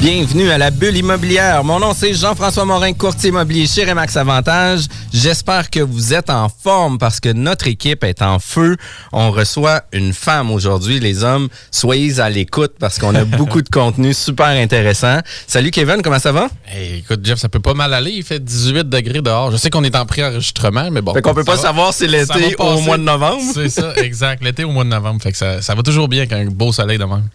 Bienvenue à la bulle immobilière. Mon nom c'est Jean-François Morin, courtier immobilier chez Remax Avantage. J'espère que vous êtes en forme parce que notre équipe est en feu. On reçoit une femme aujourd'hui. Les hommes, soyez à l'écoute parce qu'on a beaucoup de contenu super intéressant. Salut Kevin, comment ça va? Hey, écoute, Jeff, ça peut pas mal aller. Il fait 18 degrés dehors. Je sais qu'on est en pré-enregistrement, mais bon. Fait qu'on peut pas va. savoir si l'été au mois de novembre. C'est ça, exact. L'été au mois de novembre. Fait que ça, ça va toujours bien qu'un beau soleil de même.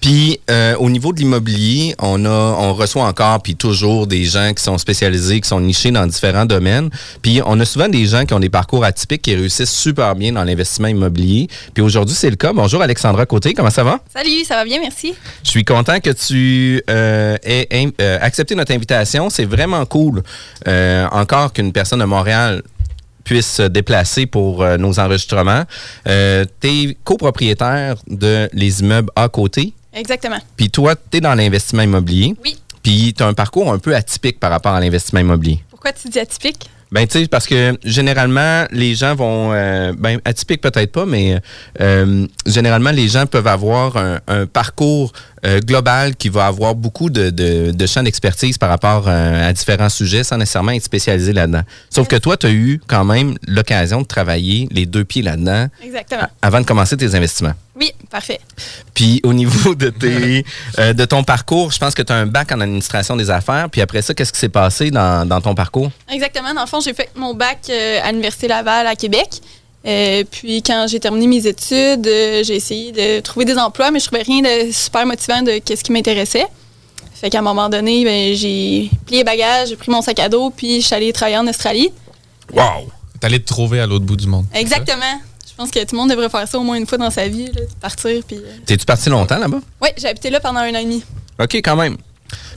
Puis euh, au niveau de l'immobilier, on a, on reçoit encore puis toujours des gens qui sont spécialisés, qui sont nichés dans différents domaines. Puis on a souvent des gens qui ont des parcours atypiques qui réussissent super bien dans l'investissement immobilier. Puis aujourd'hui c'est le cas. Bonjour Alexandra Côté, comment ça va? Salut, ça va bien, merci. Je suis content que tu euh, aies euh, accepté notre invitation. C'est vraiment cool. Encore qu'une personne de Montréal puisse se déplacer pour euh, nos enregistrements. Euh, tu es copropriétaire de les immeubles à côté. Exactement. Puis toi, tu es dans l'investissement immobilier. Oui. Puis tu as un parcours un peu atypique par rapport à l'investissement immobilier. Pourquoi tu dis atypique? Ben, tu sais, parce que généralement, les gens vont. euh, ben, atypique peut-être pas, mais euh, généralement, les gens peuvent avoir un, un parcours euh, global qui va avoir beaucoup de, de, de champs d'expertise par rapport euh, à différents sujets sans nécessairement être spécialisé là-dedans. Sauf que toi, tu as eu quand même l'occasion de travailler les deux pieds là-dedans avant de commencer tes investissements. Oui, parfait. Puis au niveau de, tes, euh, de ton parcours, je pense que tu as un bac en administration des affaires. Puis après ça, qu'est-ce qui s'est passé dans, dans ton parcours? Exactement. Dans le fond, j'ai fait mon bac à l'Université Laval à Québec. Euh, puis quand j'ai terminé mes études, euh, j'ai essayé de trouver des emplois, mais je trouvais rien de super motivant de qu'est-ce qui m'intéressait. Fait qu'à un moment donné, ben, j'ai plié bagages, j'ai pris mon sac à dos, puis je suis allée travailler en Australie. Wow! T'es allé te trouver à l'autre bout du monde. Exactement. Je pense que tout le monde devrait faire ça au moins une fois dans sa vie, là, partir. Puis, euh, T'es-tu parti longtemps là-bas? Oui, j'ai habité là pendant un an et demi. OK, quand même.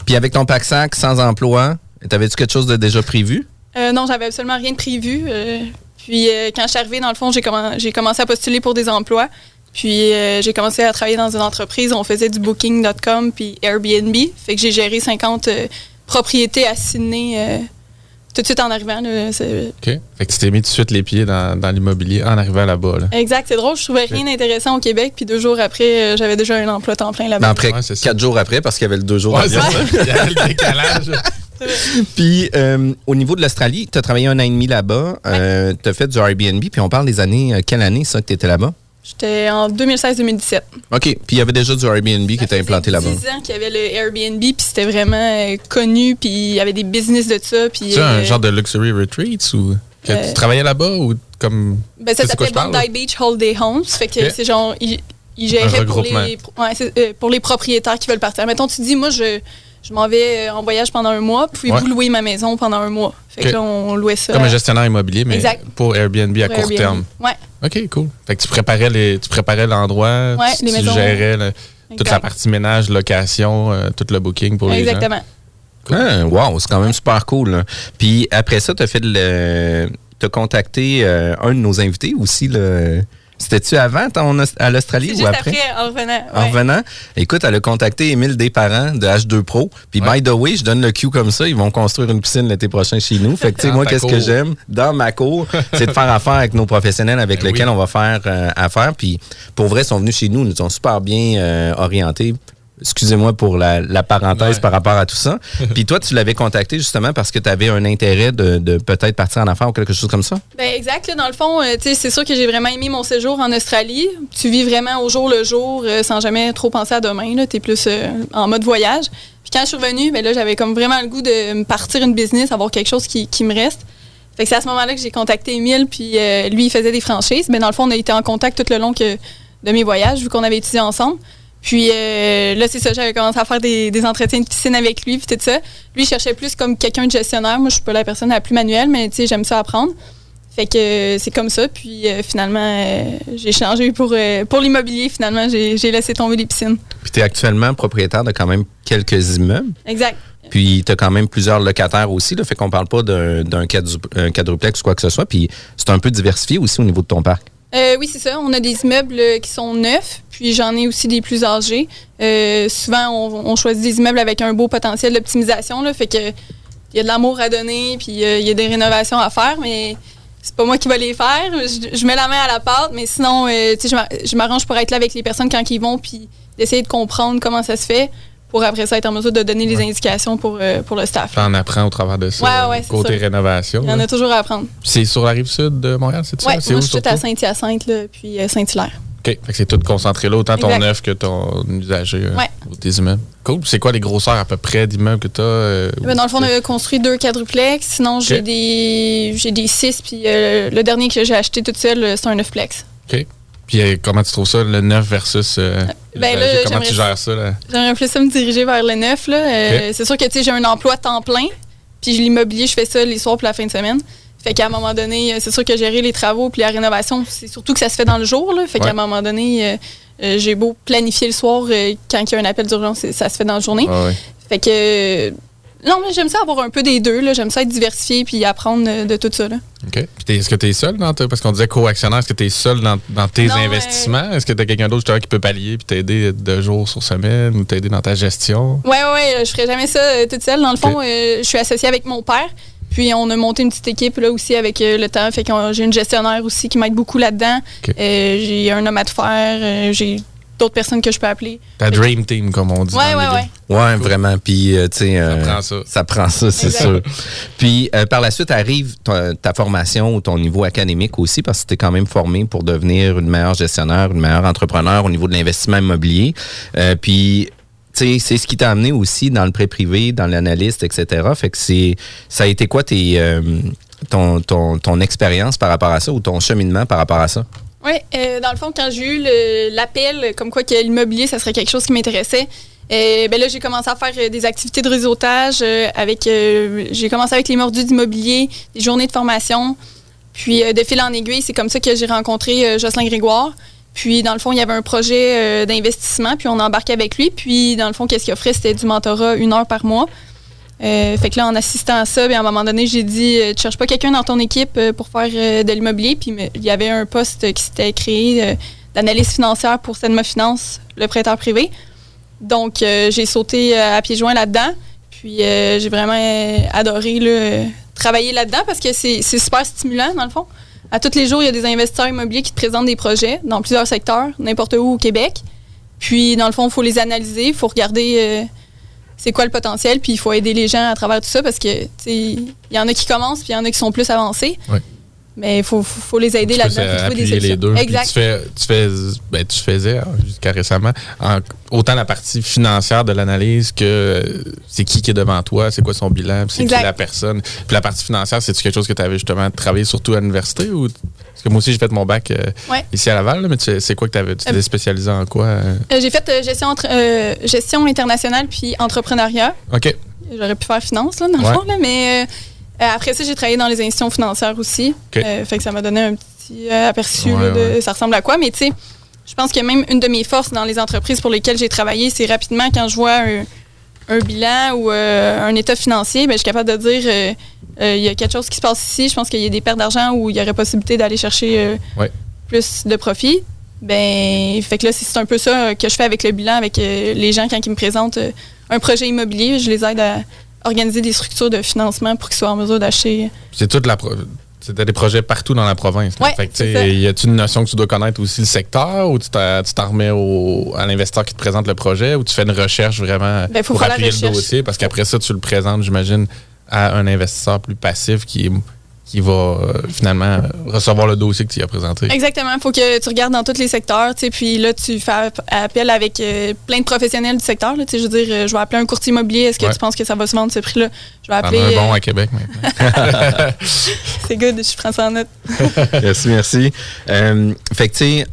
Puis avec ton pack-sac, sans emploi, t'avais-tu quelque chose de déjà prévu? Euh, non, j'avais absolument rien de prévu. euh, puis euh, quand je suis arrivée, dans le fond, j'ai commen- j'ai commencé à postuler pour des emplois. Puis euh, j'ai commencé à travailler dans une entreprise. On faisait du Booking.com puis Airbnb. Fait que j'ai géré 50 euh, propriétés à Sydney euh, tout de suite en arrivant. là. OK? Fait que tu t'es mis tout de suite les pieds dans, dans l'immobilier en arrivant là-bas. Là. Exact, c'est drôle. Je trouvais rien d'intéressant au Québec. Puis deux jours après, euh, j'avais déjà un emploi temps plein là-bas. après Ouais, c'est ça. quatre jours après, parce qu'il y avait le deux jours Ouais, ça. Il y avait le décalage. Puis euh, au niveau de l'Australie, tu as travaillé un an et demi là-bas. Euh, tu as fait du Airbnb. Puis on parle des années. euh, quelle année ça que tu étais là-bas? J'étais en 2016-2017. OK. Puis il y avait déjà du Airbnb qui était implanté là-bas. 10 ans qu'il y avait le Airbnb, puis c'était vraiment euh, connu, puis il y avait des business de ça. Tu as un euh, genre de luxury retreats ou que Euh, tu travaillais là-bas ou comme. Ben, ça s'appelait Bondi Beach Holiday Homes. Fait que c'est genre, ils, géraient pour les, ouais, c'est, euh, pour les propriétaires qui veulent partir. Mettons, tu dis, moi, je, je m'en vais euh, en voyage pendant un mois, puis Ouais. vous louez ma maison pendant un mois. Fait que là, on louait ça. Comme un gestionnaire immobilier, mais Exact. pour Airbnb à pour court Airbnb. terme. Ouais, OK, cool. Fait que tu préparais les, tu préparais l'endroit, Ouais, tu, les tu maisons. gérais le- toute la partie ménage, location, euh, tout le booking pour les gens. Exactement. Ah, wow, c'est quand même super cool. là. Puis après ça, tu as fait le. T'as contacté euh, un de nos invités aussi. le- C'était-tu avant ton, à l'Australie ou juste après? après, en revenant. En revenant, écoute, elle a contacté Émile Desparents de H2 Pro. Puis, Ouais. by the way, je donne le cue comme ça. Ils vont construire une piscine l'été prochain chez nous. Fait que, tu sais, moi, qu'est-ce que j'aime dans ma cour, c'est de faire affaire avec nos professionnels avec Ben lesquels oui. on va faire euh, affaire. Puis, pour vrai, ils sont venus chez nous. Ils nous ont super bien euh, orientés. Excusez-moi pour la, la parenthèse Ouais. par rapport à tout ça. Puis toi, tu l'avais contacté justement parce que tu avais un intérêt de, de peut-être partir en affaires ou quelque chose comme ça? Ben exact. là, dans le fond, euh, c'est sûr que j'ai vraiment aimé mon séjour en Australie. Tu vis vraiment au jour le jour euh, sans jamais trop penser à demain. Tu es plus euh, en mode voyage. Puis quand je suis revenue, ben là, j'avais comme vraiment le goût de me partir une business, avoir quelque chose qui, qui me reste. Fait que c'est à ce moment-là que j'ai contacté Émile, puis euh, lui, il faisait des franchises. Mais dans le fond, on a été en contact tout le long que, de mes voyages, vu qu'on avait étudié ensemble. Puis euh, là, c'est ça, j'avais commencé à faire des, des entretiens de piscine avec lui, puis tout ça. Lui, il cherchait plus comme quelqu'un de gestionnaire. Moi, je suis pas la personne la plus manuelle, mais tu sais, j'aime ça apprendre. Fait que euh, c'est comme ça. Puis euh, finalement, euh, j'ai changé pour, pour l'immobilier. Finalement, j'ai laissé tomber les piscines. Puis tu es actuellement propriétaire de quand même quelques immeubles. Exact. Puis tu as quand même plusieurs locataires aussi. Là, fait qu'on parle pas d'un d'un quadru- un quadruplex ou quoi que ce soit. Puis c'est un peu diversifié aussi au niveau de ton parc. Euh, oui, c'est ça. On a des immeubles euh, qui sont neufs, puis j'en ai aussi des plus âgés. Euh, souvent, on, choisit des immeubles avec un beau potentiel d'optimisation. là, Fait que il y a de l'amour à donner, puis il y a des rénovations à faire, mais c'est pas moi qui vais les faire. Je, mets la main à la pâte, mais sinon, je m'arrange pour être là avec les personnes quand ils vont, puis d'essayer de comprendre comment ça se fait, pour après ça être en mesure de donner les indications pour, euh, pour le staff. T'en apprends au travers de ça. Ouais, ouais, c'est côté rénovation. Il y en a toujours à apprendre. C'est sur la rive sud de Montréal, c'est ça? C'est moi, où je suis à? Saint-Hyacinthe, puis euh, Saint-Hilaire. OK. Fait que c'est tout concentré là, autant ton Exact. neuf que ton usager euh, Ouais. ou tes immeubles. Cool. C'est quoi les grosseurs à peu près d'immeubles que tu as? Ben, dans le fond, on a construit deux quadruplex. Sinon, j'ai des j'ai des six. Puis euh, le dernier que j'ai acheté toute seule, euh, c'est un neufplex. OK. Puis euh, comment tu trouves ça, le neuf versus. euh, Ben, l'usager? là, comment tu gères ça? Là? J'aimerais plus ça me diriger vers le neuf. Là. Euh, Ok. C'est sûr que tu sais, j'ai un emploi temps plein. Puis l'immobilier, je fais ça les soirs pour la fin de semaine. Fait qu'à un moment donné, euh, c'est sûr que gérer les travaux puis la rénovation, c'est surtout que ça se fait dans le jour. Là. Fait qu'à un moment donné, euh, euh, j'ai beau planifier le soir euh, quand il y a un appel d'urgence, ça se fait dans la journée. Ah ouais. Fait que. Non, mais j'aime ça avoir un peu des deux. là. J'aime ça être diversifié puis apprendre euh, de tout ça. Là. OK. Puis est-ce que tu es seul dans ta- Parce qu'on disait co-actionnaire, est-ce que tu es seul dans, dans tes Non, investissements? Est-ce que tu as quelqu'un d'autre qui peut pallier puis t'aider de jours sur semaine ou t'aider dans ta gestion? Ouais, ouais, ouais, je ferais jamais ça euh, toute seule. Dans le fond, euh, je suis associée avec mon père. Puis on a monté une petite équipe là aussi avec le temps. Fait que j'ai une gestionnaire aussi qui m'aide beaucoup là-dedans. J'ai un homme à tout faire. j'ai d'autres personnes que je peux appeler. Ta dream team, comme on dit. Ouais, dans le ouais, milieu. ouais. Ouais, vraiment. Puis, euh, tu sais. euh, prend ça. Ça prend ça, c'est sûr. Puis, euh, par la suite, arrive ta, ta formation ou ton niveau académique aussi, parce que tu es quand même formé pour devenir une meilleure gestionnaire, une meilleure entrepreneur au niveau de l'investissement immobilier. Euh, puis, tu sais, c'est ce qui t'a amené aussi dans le prêt privé, dans l'analyste, etc. Fait que c'est, ça a été quoi tes, euh, ton, ton, ton expérience par rapport à ça ou ton cheminement par rapport à ça? Oui, euh, dans le fond, quand j'ai eu l'appel comme quoi que l'immobilier, ça serait quelque chose qui m'intéressait, euh, ben là, j'ai commencé à faire euh, des activités de réseautage euh, avec. euh, j'ai commencé avec les mordus d'immobilier, des journées de formation. Puis, euh, de fil en aiguille, c'est comme ça que j'ai rencontré Jocelyn Grégoire. Puis, dans le fond, il y avait un projet d'investissement, puis on embarquait avec lui. Puis, dans le fond, qu'est-ce qu'il offrait? C'était du mentorat une heure par mois. Euh, fait que là, en assistant à ça, bien, à un moment donné, j'ai dit euh, Tu cherches pas quelqu'un dans ton équipe euh, pour faire de l'immobilier? Puis il y avait un poste qui s'était créé d'analyse financière pour Sedma Finance, le prêteur privé. Donc, j'ai sauté à pieds joints là-dedans. Puis j'ai vraiment adoré travailler là-dedans parce que c'est super stimulant, dans le fond. À tous les jours, il y a des investisseurs immobiliers qui te présentent des projets dans plusieurs secteurs, n'importe où au Québec. Puis, dans le fond, il faut les analyser, il faut regarder c'est quoi le potentiel, puis il faut aider les gens à travers tout ça parce que, il y en a qui commencent, puis il y en a qui sont plus avancés. Mais il faut, faut, faut les aider Tu là-dedans, trouver des les deux. Exact. Tu, fais, tu, fais, ben, tu faisais, hein, jusqu'à récemment, en- autant la partie financière de l'analyse que euh, c'est qui qui est devant toi, c'est quoi son bilan, c'est qui la personne. Puis la partie financière, c'est-tu quelque chose que tu avais justement travaillé surtout à l'université ou parce que moi aussi j'ai fait mon bac euh, Ouais. ici à Laval, là, mais tu- c'est quoi que tu avais tu t'es Euh, spécialisé en quoi euh? Euh, j'ai fait gestion, entre- gestion internationale puis entrepreneuriat. OK. J'aurais pu faire finance, là, dans Ouais. le fond, là, mais après ça, j'ai travaillé dans les institutions financières aussi. OK. Euh, fait que ça m'a donné un petit euh, aperçu Ouais, de ouais. ça ressemble à quoi. Mais tu sais, je pense que même une de mes forces dans les entreprises pour lesquelles j'ai travaillé, c'est rapidement quand je vois un, un bilan ou euh, un état financier, ben, je suis capable de dire euh, euh, il y a quelque chose qui se passe ici. Je pense qu'il y a des pertes d'argent où il y aurait possibilité d'aller chercher euh, Ouais. plus de profit. Ben, fait que là, c'est un peu ça que je fais avec le bilan, avec euh, les gens quand ils me présentent euh, un projet immobilier. Je les aide à organiser des structures de financement pour qu'ils soient en mesure d'acheter. C'est toute la c'était des projets partout dans la province. Ouais, fait que, y a-tu une notion que tu dois connaître aussi le secteur ou tu t'en remets au, à l'investisseur qui te présente le projet ou tu fais une recherche vraiment Ben, faut pour appuyer le dossier? Parce qu'après ça, tu le présentes, j'imagine, à un investisseur plus passif qui est qui va euh, finalement recevoir le dossier que tu as présenté. Exactement. Il faut que tu regardes dans tous les secteurs. Puis là, tu fais appel avec euh, plein de professionnels du secteur. Là, je veux dire, euh, je vais appeler un courtier immobilier. Est-ce que tu penses que ça va se vendre ce prix-là? Je vais appeler. un bon à Québec maintenant. C'est good, je prends ça en note. merci, merci. fait que, tu sais,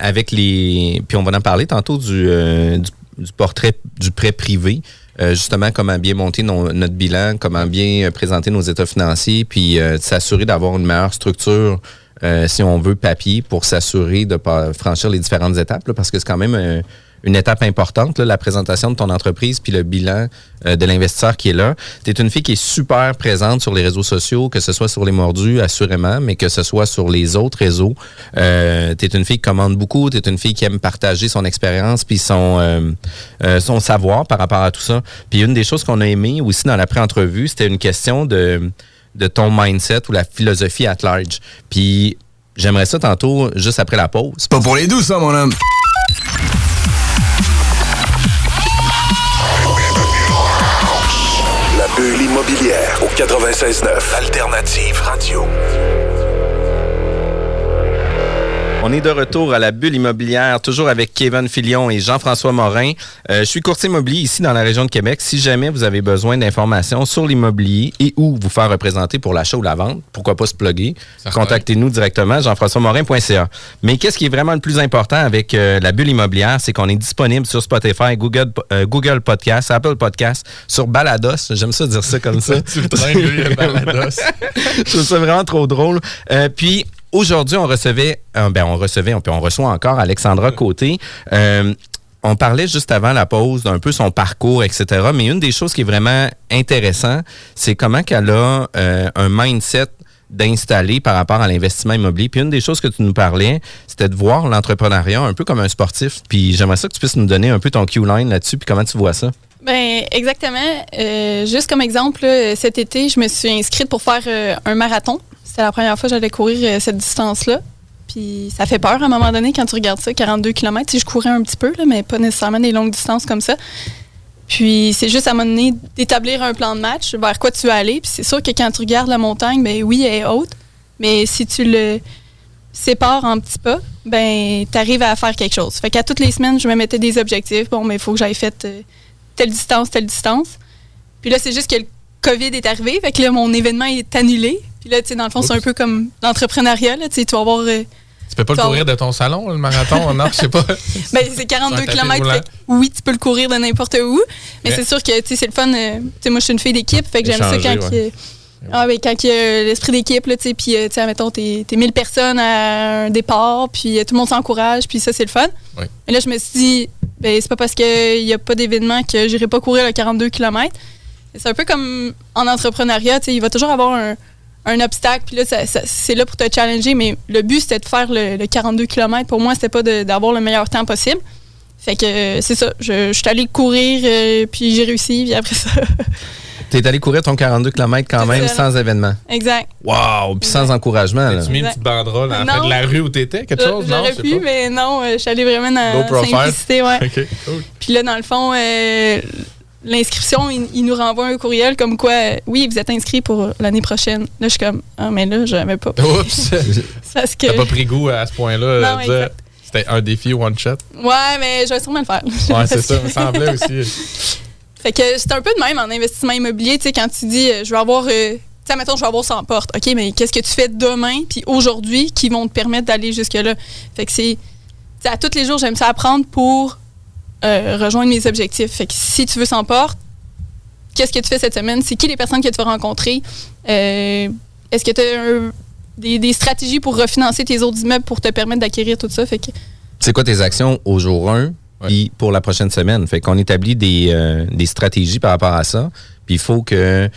avec les. Puis on va en parler tantôt du, du, du portrait du prêt privé. Euh, justement comment bien monter notre bilan, comment bien euh, présenter nos états financiers, puis euh, s'assurer d'avoir une meilleure structure, si on veut, papier, pour s'assurer de pas franchir les différentes étapes, parce que c'est quand même une étape importante, la présentation de ton entreprise puis le bilan euh, de l'investisseur qui est là. Tu es une fille qui est super présente sur les réseaux sociaux, que ce soit sur les mordus, assurément, mais que ce soit sur les autres réseaux. Euh, tu es une fille qui commande beaucoup, tu es une fille qui aime partager son expérience puis son, euh, son savoir par rapport à tout ça. Puis une des choses qu'on a aimé aussi dans la pré-entrevue, c'était une question de, de ton mindset ou la philosophie at large. Puis j'aimerais ça tantôt, juste après la pause. C'est pas pour les doux, ça, mon homme. L'immobilière au 96.9 Alternative Radio. On est de retour à la bulle immobilière, toujours avec Kevin Filion et Jean-François Morin. Euh, je suis courtier immobilier ici dans la région de Québec. Si jamais vous avez besoin d'informations sur l'immobilier et où vous faire représenter pour l'achat ou la vente, pourquoi pas se plugger, contactez-nous directement, jean-françois-morin.ca. Mais qu'est-ce qui est vraiment le plus important avec euh, la bulle immobilière, c'est qu'on est disponible sur Spotify, Google, euh, Google Podcast, Apple Podcast, sur Balados. J'aime ça dire ça comme ça. tu Balados. Je trouve ça vraiment trop drôle. puis, Aujourd'hui, on recevait, euh, ben on recevait, on, on reçoit encore Alexandra Côté. Euh, on parlait juste avant la pause d'un peu son parcours, etc. Mais une des choses qui est vraiment intéressant, c'est comment qu'elle a euh, un mindset d'installer par rapport à l'investissement immobilier. Puis une des choses que tu nous parlais, c'était de voir l'entrepreneuriat un peu comme un sportif. Puis j'aimerais ça que tu puisses nous donner un peu ton Q-line là-dessus, puis comment tu vois ça? Ben exactement. juste comme exemple, cet été, je me suis inscrite pour faire un marathon. C'était la première fois que j'allais courir euh, cette distance-là. Puis ça fait peur à un moment donné quand tu regardes ça, 42 km. Si je courais un petit peu, mais pas nécessairement des longues distances comme ça. Puis c'est juste à un moment donné d'établir un plan de match vers quoi tu veux aller. Puis c'est sûr que quand tu regardes la montagne, ben oui, elle est haute. Mais si tu le sépares en petits pas, ben tu arrives à faire quelque chose. Fait qu'à toutes les semaines, je me mettais des objectifs. Bon, mais il faut que j'aille fait euh, telle distance, telle distance. Puis là, c'est juste que le COVID est arrivé. Fait que là, mon événement est annulé. Puis là, tu sais, dans le fond, c'est un peu comme l'entrepreneuriat. Tu vas avoir. Euh, tu peux pas le courir de ton salon, le marathon? non, je sais pas. ben, c'est 42 km. Oui, tu peux le courir de n'importe où. Mais c'est sûr que c'est le fun. Euh, sais, moi, je suis une fille d'équipe. Fait que j'aime ça quand, ah, ben, quand il y a l'esprit d'équipe. Puis, euh, tu sais, mettons, t'es 1000 personnes à un départ. Puis tout le monde s'encourage. Puis ça, c'est le fun. Oui. Et là, je me suis dit, ben, c'est pas parce qu'il n'y a pas d'événement que j'irai pas courir le 42 km. C'est un peu comme en entrepreneuriat. Il va toujours avoir un un obstacle, puis là, c'est là pour te challenger, mais le but, c'était de faire le, 42 km. Pour moi, c'était pas d'avoir le meilleur temps possible. Fait que euh, c'est ça. Je, suis allée courir, euh, puis j'ai réussi, puis après ça. T'es allé courir ton 42 km quand même sans événement. Exact. Wow! Puis sans encouragement. Tu mis une petite banderole en fait de la rue où t'étais, quelque chose? J'aurais pu, mais non, euh, je suis allée vraiment dans la simplicité. Ouais. OK, cool. Puis là, dans le fond, l'inscription, il, nous renvoie un courriel comme quoi, oui, vous êtes inscrit pour l'année prochaine. Là, je suis comme, ah, mais là, je n'avais pas. Oups! Parce que. T'as pas pris goût à ce point-là. C'était un défi one shot? Ouais, mais je vais sûrement le faire. Ouais, c'est ça, me semblait aussi. Fait que c'est un peu de même en investissement immobilier, tu sais, quand tu dis, euh, je vais avoir. Euh, tu sais, mettons, je vais avoir 100 portes. OK, mais qu'est-ce que tu fais demain puis aujourd'hui qui vont te permettre d'aller jusque-là? Fait que c'est. À tous les jours, j'aime ça apprendre pour euh, rejoindre mes objectifs. Fait que si tu veux s'en porte, qu'est-ce que tu fais cette semaine? C'est qui les personnes que tu vas rencontrer? Est-ce que tu as des, stratégies pour refinancer tes autres immeubles pour te permettre d'acquérir tout ça? Fait que... C'est quoi tes actions au jour 1 et pour la prochaine semaine? Fait qu'on établit des, euh, des, stratégies par rapport à ça. Puis il faut que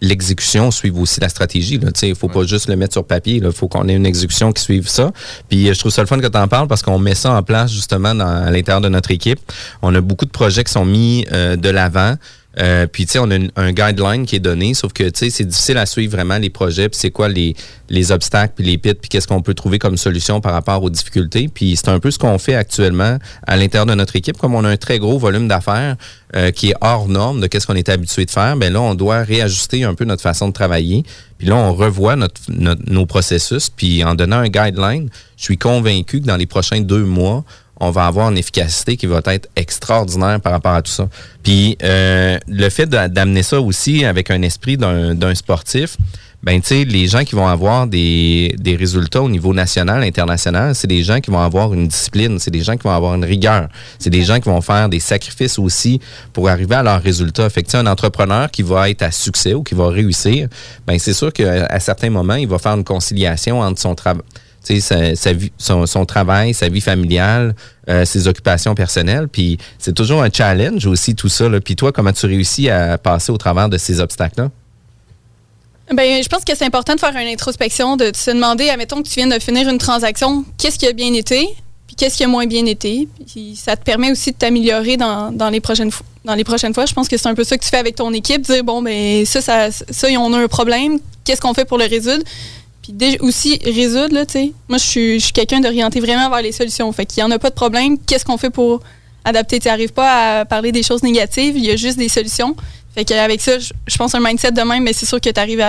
l'exécution suive aussi la stratégie. Il ne faut pas juste le mettre sur papier. Il faut qu'on ait une exécution qui suive ça. Puis euh, je trouve ça le fun que tu en parles parce qu'on met ça en place justement dans, à l'intérieur de notre équipe. On a beaucoup de projets qui sont mis euh, de l'avant. Euh, puis, tu sais, on a une- un guideline qui est donné, sauf que, tu sais, c'est difficile à suivre vraiment les projets, puis c'est quoi les, les obstacles, puis les pits, puis qu'est-ce qu'on peut trouver comme solution par rapport aux difficultés. Puis c'est un peu ce qu'on fait actuellement à l'intérieur de notre équipe. Comme on a un très gros volume d'affaires euh, qui est hors norme de qu'est-ce qu'on est habitué de faire, ben là, on doit réajuster un peu notre façon de travailler. Puis là, on revoit notre, notre- nos processus, puis en donnant un guideline, je suis convaincu que dans les prochains deux mois, on va avoir une efficacité qui va être extraordinaire par rapport à tout ça. Puis euh, le fait d'a- d'amener ça aussi avec un esprit d'un sportif, ben tu sais, les gens qui vont avoir des, des résultats au niveau national, international, c'est des gens qui vont avoir une discipline, c'est des gens qui vont avoir une rigueur, c'est des gens qui vont faire des sacrifices aussi pour arriver à leurs résultats. Fait un entrepreneur qui va être à succès ou qui va réussir, ben c'est sûr qu'à certains moments, il va faire une conciliation entre son travail son, travail, sa vie familiale, euh, ses occupations personnelles. Puis c'est toujours un challenge aussi tout ça. Puis toi, comment tu réussis à passer au travers de ces obstacles-là? Ben, je pense que c'est important de faire une introspection, de se demander, admettons que tu viens de finir une transaction, qu'est-ce qui a bien été, puis qu'est-ce qui a moins bien été. Puis ça te permet aussi de t'améliorer dans, les prochaines fois. Dans les prochaines fois, je pense que c'est un peu ça que tu fais avec ton équipe, dire bon ben ça, ça, ça, on a un problème, qu'est-ce qu'on fait pour le résoudre? Puis aussi résoudre là, tu sais. Moi, je suis, quelqu'un d'orienté vraiment vers les solutions. Fait qu'il y en a pas de problème, qu'est-ce qu'on fait pour adapter? Tu n'arrives pas à parler des choses négatives, il y a juste des solutions. Fait qu'avec ça, je, pense un mindset de même, mais c'est sûr que tu arrives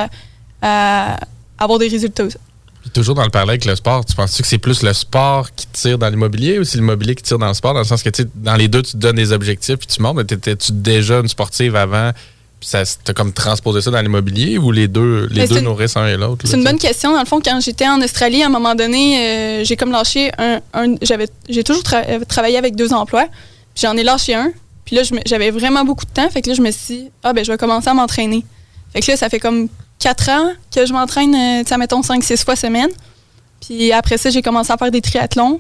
à, avoir des résultats aussi. Puis toujours dans le parallèle avec le sport, tu penses-tu que c'est plus le sport qui tire dans l'immobilier ou c'est l'immobilier qui tire dans le sport? Dans le sens que, tu dans les deux, tu te donnes des objectifs puis tu montes, mais t'étais-tu déjà une sportive avant ça t'as comme transposé ça dans l'immobilier ou les deux, les deux nourrissent un et l'autre? C'est une bonne question. Dans le fond, quand j'étais en Australie, à un moment donné, euh, j'ai comme lâché un. un- j'avais, j'ai toujours tra- euh, travaillé avec deux emplois. Puis j'en ai lâché un. Puis là, j'avais vraiment beaucoup de temps. Fait que là, je me suis dit, ah, ben, je vais commencer à m'entraîner. Fait que là, ça fait comme quatre ans que je m'entraîne, euh, tu sais, mettons, cinq, six fois semaine. Puis après ça, j'ai commencé à faire des triathlons.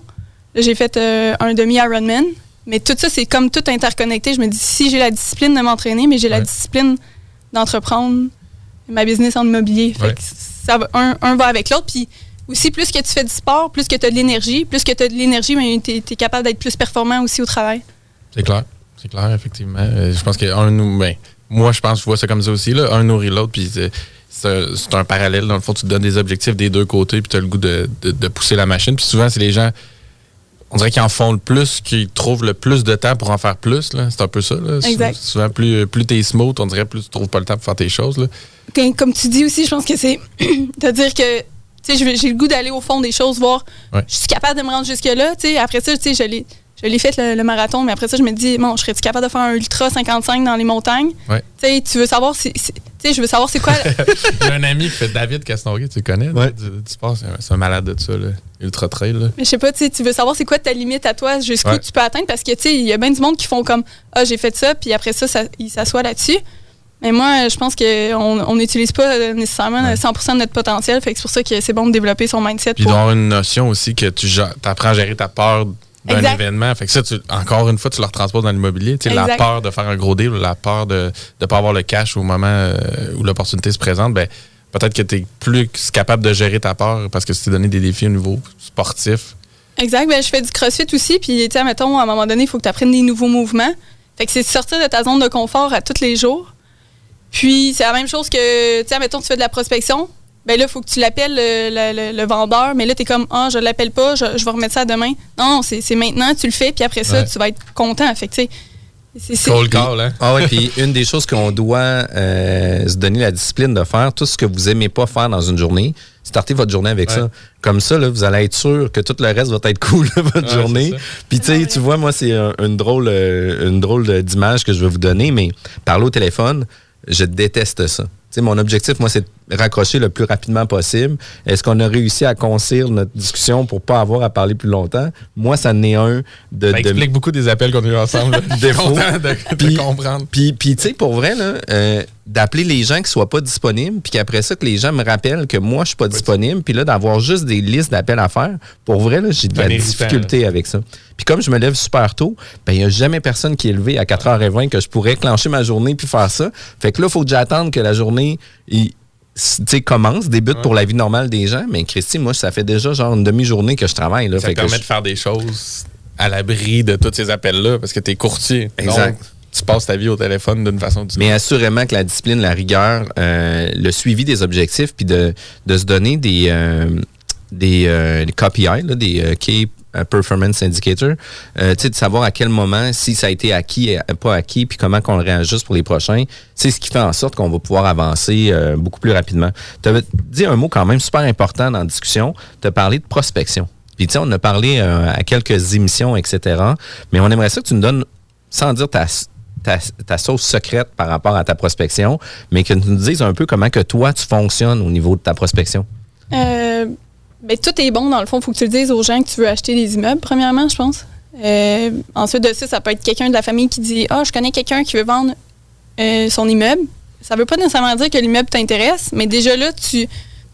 Là, j'ai fait euh, un demi-Ironman. Mais tout ça, c'est comme tout interconnecté. Je me dis, si j'ai la discipline de m'entraîner, mais j'ai la discipline d'entreprendre ma business en immobilier. Fait Ouais. que ça va, un, un va avec l'autre. Puis aussi, plus que tu fais du sport, plus que tu as de l'énergie. Plus que tu as de l'énergie, tu es, capable d'être plus performant aussi au travail. C'est clair. C'est clair, effectivement. Euh, je pense qu'un nous. Ben, moi, je pense que je vois ça comme ça aussi. Là. Un nourrit l'autre, puis c'est- un, c'est un parallèle. Dans le fond, tu te donnes des objectifs des deux côtés, puis tu as le goût de, de- de pousser la machine. Puis souvent, c'est les gens. On dirait qu'ils en font le plus, qu'ils trouvent le plus de temps pour en faire plus. C'est un peu ça. Là. Exact. Souvent, plus, plus tu es smooth, on dirait plus tu trouves pas le temps pour faire tes choses. Là. Comme- Comme tu dis aussi, je pense que c'est de dire que j'ai le goût d'aller au fond des choses, voir Ouais. je suis capable de me rendre jusque-là. Après ça, tu sais, je l'ai je l'ai fait le, le marathon, mais après ça, je me dis, bon, je serais-tu capable de faire un ultra 55 dans les montagnes? Ouais. Tu veux savoir si. si- tu sais, je veux savoir c'est quoi. J'ai un ami qui fait David Castonguay, tu le connais? Ouais. Du, du sport, c'est un, malade de ça, là. Ultra trail. Là. Mais je sais pas, tu sais, tu veux savoir c'est quoi ta limite à toi, jusqu'où Ouais. tu peux atteindre, parce que, tu sais, il y a bien du monde qui font comme, ah, j'ai fait ça, puis après ça, ça ils s'assoient là-dessus. Mais moi, je pense qu'on n'utilise pas euh, nécessairement Ouais. 100% de notre potentiel, fait que c'est pour ça que c'est bon de développer son mindset. Puis pour- d'avoir une notion aussi que tu apprends à gérer ta peur d'un événement. Fait que ça, tu- encore une fois, tu le retransposes dans l'immobilier. Tu sais, La peur de faire un gros deal, la peur de ne pas avoir le cash au moment euh, où l'opportunité se présente, ben, peut-être que tu es plus capable de gérer ta peur parce que tu t'es donné des défis au niveau sportif. Exact. Ben, je fais du crossfit aussi. Puis, tu sais, mettons, à un moment donné, il faut que tu apprennes des nouveaux mouvements. Fait que c'est sortir de ta zone de confort à tous les jours. Puis, c'est la même chose que, tu sais, mettons, tu fais de la prospection. Ben là, il faut que tu l'appelles le, le- le- le vendeur. Mais là, tu es comme, ah, je l'appelle pas, je, je vais remettre ça demain. Non, non, c'est c'est maintenant, tu le fais. Puis après ça, Ouais. tu vas être content. Fait que, tu sais, c'est- c'est- Cold call, hein? Ah ouais, puis une des choses qu'on doit euh, se donner la discipline de faire, tout ce que vous aimez pas faire dans une journée, startez votre journée avec Ouais. ça. Comme ça, là, vous allez être sûr que tout le reste va être cool votre Ouais, journée. Puis tu sais, tu vois, moi, c'est un- une drôle, euh, une drôle d'image que je vais vous donner, mais parler au téléphone, je déteste ça. Tu sais, mon objectif, moi, c'est de raccrocher le plus rapidement possible. Est-ce qu'on a réussi à concire notre discussion pour pas avoir à parler plus longtemps? Moi, ça n'est un de, Ça de- explique beaucoup des appels qu'on a eu ensemble. Défaut. de, de Puis- comprendre. Puis, puis tu sais, pour vrai, là, euh, d'appeler les gens qui soient pas disponibles, puis qu'après ça, que les gens me rappellent que moi, je suis pas disponible, puis là, d'avoir juste des listes d'appels à faire, pour vrai, là, j'ai de la difficulté avec ça. Puis comme je me lève super tôt, ben il n'y a jamais personne qui est levé à 4h20 que je pourrais clencher ma journée puis faire ça. Fait que là, il faut que j'attende que la journée commence, débute pour la vie normale des gens. Mais Christy, moi, ça fait déjà genre une demi-journée que je travaille. Là, Ça fait que permet je- de faire des choses à l'abri de tous ces appels-là parce que tu es courtier. Exact. Donc, tu passes ta vie au téléphone d'une façon ou d'une Mais assurément que la discipline, la rigueur, euh, le suivi des objectifs, puis de, de se donner des, euh, des, euh, des KPI, là, des euh, Key Performance Indicators, euh, de savoir à quel moment, si ça a été acquis et pas acquis, puis comment qu'on le réajuste pour les prochains, c'est ce qui fait en sorte qu'on va pouvoir avancer euh, beaucoup plus rapidement. Tu avais dit un mot quand même super important dans la discussion, tu as parlé de prospection. Puis tu sais, on a parlé euh, à quelques émissions, etc., mais on aimerait ça que tu nous donnes, sans dire ta, ta, ta sauce secrète par rapport à ta prospection, mais que tu nous dises un peu comment que toi, tu fonctionnes au niveau de ta prospection. Euh, ben, tout est bon, dans le fond. Il faut que tu le dises aux gens que tu veux acheter des immeubles, premièrement, je pense. Euh, ensuite de ça, ça peut être quelqu'un de la famille qui dit Ah, je connais quelqu'un qui veut vendre euh, son immeuble. Ça veut pas nécessairement dire que l'immeuble t'intéresse, mais déjà là, tu,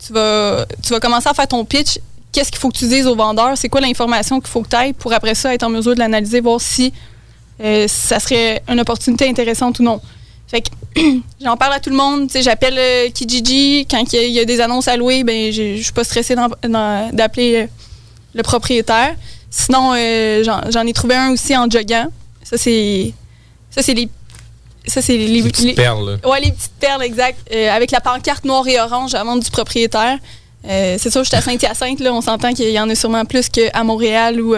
tu, vas, tu vas commencer à faire ton pitch. Qu'est-ce qu'il faut que tu dises au vendeur? C'est quoi l'information qu'il faut que tu ailles pour après ça être en mesure de l'analyser, voir si euh, ça serait une opportunité intéressante ou non. Fait que j'en parle à tout le monde. J'appelle euh, Kijiji. Quand il y, a- il y a des annonces à louer, ben, je je suis pas stressée d'appeler euh, le propriétaire. Sinon, euh, j'en ai trouvé un aussi en joguant. Ça, c'est. Ça, c'est les. Ça, c'est les, Les petites les- perles. Ouais, les petites perles, exact. Avec la pancarte noire et orange à la du propriétaire. C'est sûr, j'étais à Saint-Hyacinthe. Là, on s'entend qu'il y en a sûrement plus qu'à Montréal ou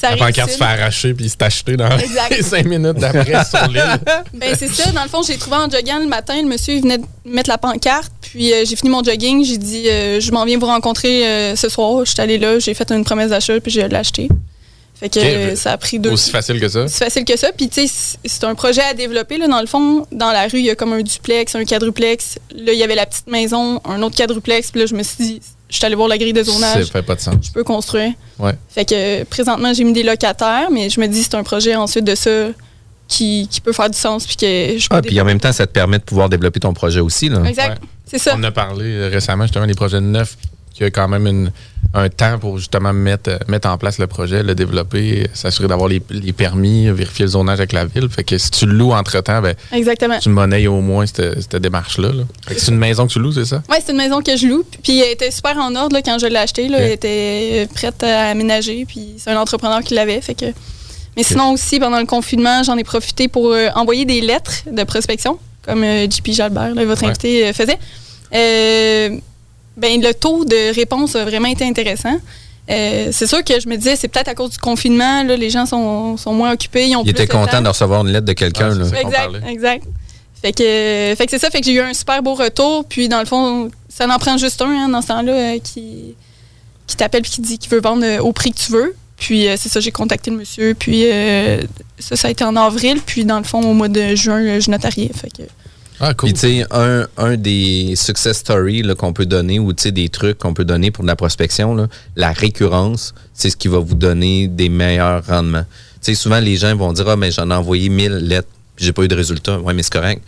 ça La pancarte se fait arracher puis c'est acheté dans Exact. les cinq minutes d'après sur l'île. Ben, c'est ça. Dans le fond, j'ai trouvé en jogging le matin. Le monsieur, il venait de mettre la pancarte. Puis, euh, j'ai fini mon jogging. J'ai dit, euh, je m'en viens vous rencontrer euh, ce soir. Je suis allée là. J'ai fait une promesse d'achat. Puis, j'ai acheté. Fait que ça a pris deux. Aussi facile que ça. C'est facile que ça. Puis, tu sais, c'est- c'est un projet à développer. Là, dans le fond, dans la rue, il y a comme un duplex, un quadruplex. Là, il y avait la petite maison, un autre quadruplex. Puis là, je me suis dit, je suis allée voir la grille de Ça zonage. fait pas de sens. Je peux construire. Ouais. Fait que présentement, j'ai mis des locataires, mais je me dis c'est un projet ensuite de ça qui, qui peut faire du sens puis que je peux Ah, puis en même temps, ça te permet de pouvoir développer ton projet aussi. Là. Exact. Ouais. C'est ça. On a parlé euh, récemment justement des projets de neuf qui a quand même une- un temps pour justement mettre, euh, mettre en place le projet, le développer, s'assurer d'avoir les, les permis, vérifier le zonage avec la ville. Fait que si tu le loues entre-temps, ben, Exactement. tu monnaies au moins cette, cette démarche-là. là. Fait que c'est une maison que tu loues, c'est ça? Ouais, c'est une maison que je loue. Puis elle était super en ordre là, quand je l'ai achetée. Là. Elle était euh, prête à aménager. Puis c'est un entrepreneur qui l'avait. Fait que... Mais sinon aussi, pendant le confinement, j'en ai profité pour euh, envoyer des lettres de prospection, comme euh, JP Jalbert, là, votre Ouais. invité, euh, faisait. Ben, le taux de réponse a vraiment été intéressant. Euh, c'est sûr que je me disais, c'est peut-être à cause du confinement, là, les gens sont, sont moins occupés. Ils ont Il plus était de temps. content de recevoir une lettre de quelqu'un. Ah, Exact, exact. Fait que, fait que c'est ça, fait que j'ai eu un super beau retour. Puis dans le fond, ça n'en prend juste un hein, dans ce temps-là euh, qui, qui t'appelle puis qui dit qu'il veut vendre euh, au prix que tu veux. Puis euh, c'est ça, j'ai contacté le monsieur. Puis euh, ça, ça a été en avril. Puis dans le fond, au mois de juin, je notariais. Fait que, Ah, cool. Puis, tu sais, un, un des success stories qu'on peut donner ou des trucs qu'on peut donner pour de la prospection, là, la récurrence, c'est ce qui va vous donner des meilleurs rendements. Tu sais, souvent, les gens vont dire Ah, mais j'en ai envoyé 1000 lettres, j'ai pas eu de résultat. Ouais, mais c'est correct.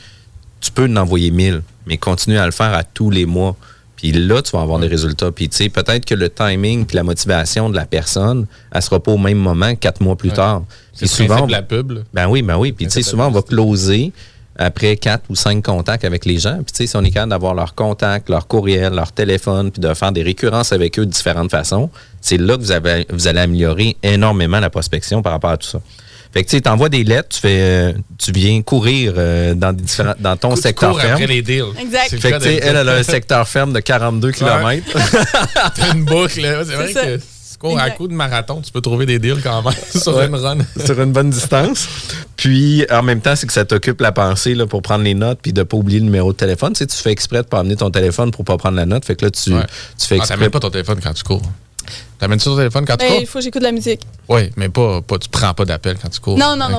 Tu peux en envoyer 1000, mais continue à le faire à tous les mois. Puis là, tu vas avoir des résultats. Puis, tu sais, peut-être que le timing puis la motivation de la personne, elle sera pas au même moment quatre mois plus Ouais. tard. c'est on va- la pub. là. ben oui, ben oui. Puis, tu sais, souvent, on va closer après quatre ou cinq contacts avec les gens. Puis, tu sais, si on est capable d'avoir leur contact, leur courriel, leur téléphone, puis de faire des récurrences avec eux de différentes façons, c'est là que vous, avez, vous allez améliorer énormément la prospection par rapport à tout ça. Fait que, tu sais, t'envoies des lettres, tu fais, euh, tu viens courir euh, dans, des différents, dans ton Tu secteur cours ferme. après les deals. Exact. Le Fait que, elle, elle a un secteur ferme de 42 km. T'as une boucle. là. C'est vrai ça. que cours à coup de marathon, tu peux trouver des deals quand même sur Ouais. une run. sur une bonne distance. Puis, en même temps, c'est que ça t'occupe la pensée là, pour prendre les notes puis de pas oublier le numéro de téléphone. Tu sais, tu fais exprès de pas amener ton téléphone pour pas prendre la note. Fait que là, tu, Ouais. tu fais Ah, exprès. T'amènes pas ton téléphone quand tu cours. T'amènes-tu ton téléphone quand tu ben, cours? il faut que j'écoute de la musique. Oui, mais pas, pas, tu prends pas d'appel quand tu cours. Non, non, non.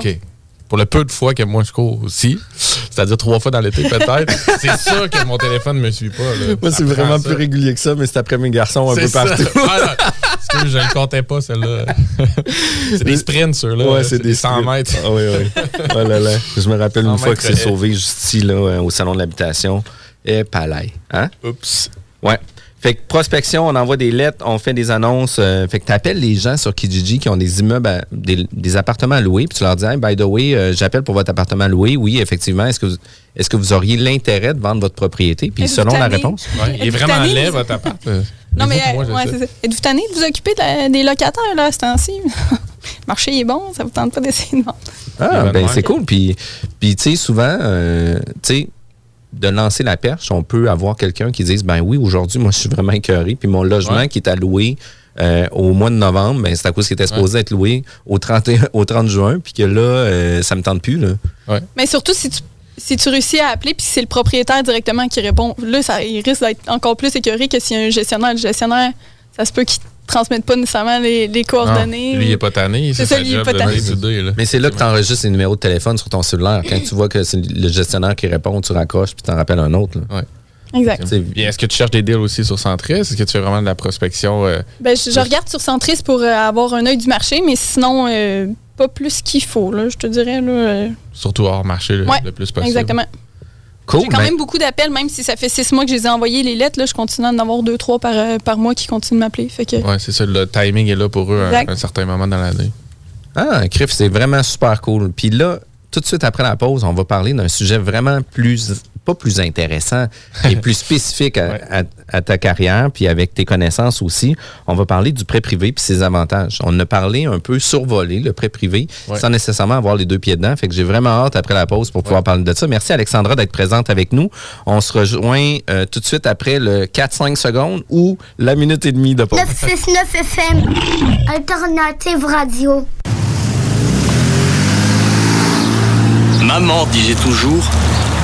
Pour le peu de fois que moi je cours aussi, c'est-à-dire trois fois dans l'été peut-être, c'est sûr que mon téléphone ne me suit pas. là. Moi, c'est vraiment ça. plus régulier que ça, mais c'est après mes garçons un peu ça. partout. Ah, je ne comptais pas, celle-là. c'est des sprints, ceux-là. Ouais, c'est des 100 mètres. Ah oui, oui. Oh là là. Je me rappelle une 100 fois que c'est sauvé juste ici, là, euh, au salon de l'habitation. Et palais. Hein? Oups. Ouais. Fait que prospection, on envoie des lettres, on fait des annonces. euh, fait que tu appelles les gens sur Kijiji qui ont des immeubles, à- des, des appartements à louer, puis tu leur dis, Hey, by the way, euh, j'appelle pour votre appartement loué. Oui, effectivement. Est-ce que vous, est-ce que vous auriez l'intérêt de vendre votre propriété? Puis selon la réponse. Ouais, il est vraiment laid, votre appart. Euh, Non, mais ouais, sais. c'est ça. Êtes-vous tanné de vous occuper de la- des locataires, là, à ce temps-ci? le marché est bon, ça vous tente pas d'essayer de vendre? Ah, ben c'est cool. Puis, puis tu sais, souvent, euh, tu sais, de lancer la perche, on peut avoir quelqu'un qui dise, ben oui, aujourd'hui, moi, je suis vraiment écœuré. Puis mon logement Ouais. qui est alloué euh, au mois de novembre, ben c'est à cause qu'il était supposé être loué au 30, au 30 juin, puis que là, euh, ça me tente plus. Là. Mais surtout, si tu, si tu réussis à appeler puis si c'est le propriétaire directement qui répond, là, ça, il risque d'être encore plus écœuré que s'il y a un gestionnaire. Le gestionnaire, ça se peut qu'il ne transmette pas nécessairement les, les coordonnées. Lui, il ou- est pas tanné. C'est ça, lui, il est job pas tanné. Mais c'est là que tu enregistres les numéros de téléphone sur ton cellulaire. Quand tu vois que c'est le gestionnaire qui répond, tu raccroches, puis tu en rappelles un autre. là. Exact. Est-ce que tu cherches des deals aussi sur Centris? Est-ce que tu fais vraiment de la prospection? euh, Ben, je, je regarde sur Centris pour euh, avoir un œil du marché, mais sinon, euh, pas plus qu'il faut, là, je te dirais. Là, euh, surtout hors marché Ouais, le plus possible? exactement. Cool. J'ai quand ben- même beaucoup d'appels, même si ça fait six mois que je les ai envoyés les lettres. Là, je continue à en avoir deux, trois par, euh, par mois qui continuent de m'appeler. Fait que, Ouais, c'est ça. Le timing est là pour eux à un certain moment dans l'année. Ah, Criff, c'est vraiment super cool. Puis là, tout de suite après la pause, on va parler d'un sujet vraiment plus, pas plus intéressant, et plus spécifique à, Ouais. à- à ta carrière, puis avec tes connaissances aussi. On va parler du prêt privé puis ses avantages. On a parlé un peu survolé, le prêt privé, Ouais. sans nécessairement avoir les deux pieds dedans. Fait que j'ai vraiment hâte après la pause pour pouvoir Ouais. parler de ça. Merci Alexandra d'être présente avec nous. On se rejoint euh, tout de suite après le 4-5 secondes ou la minute et demie de pause. 969 FM, Alternative Radio. Maman disait toujours,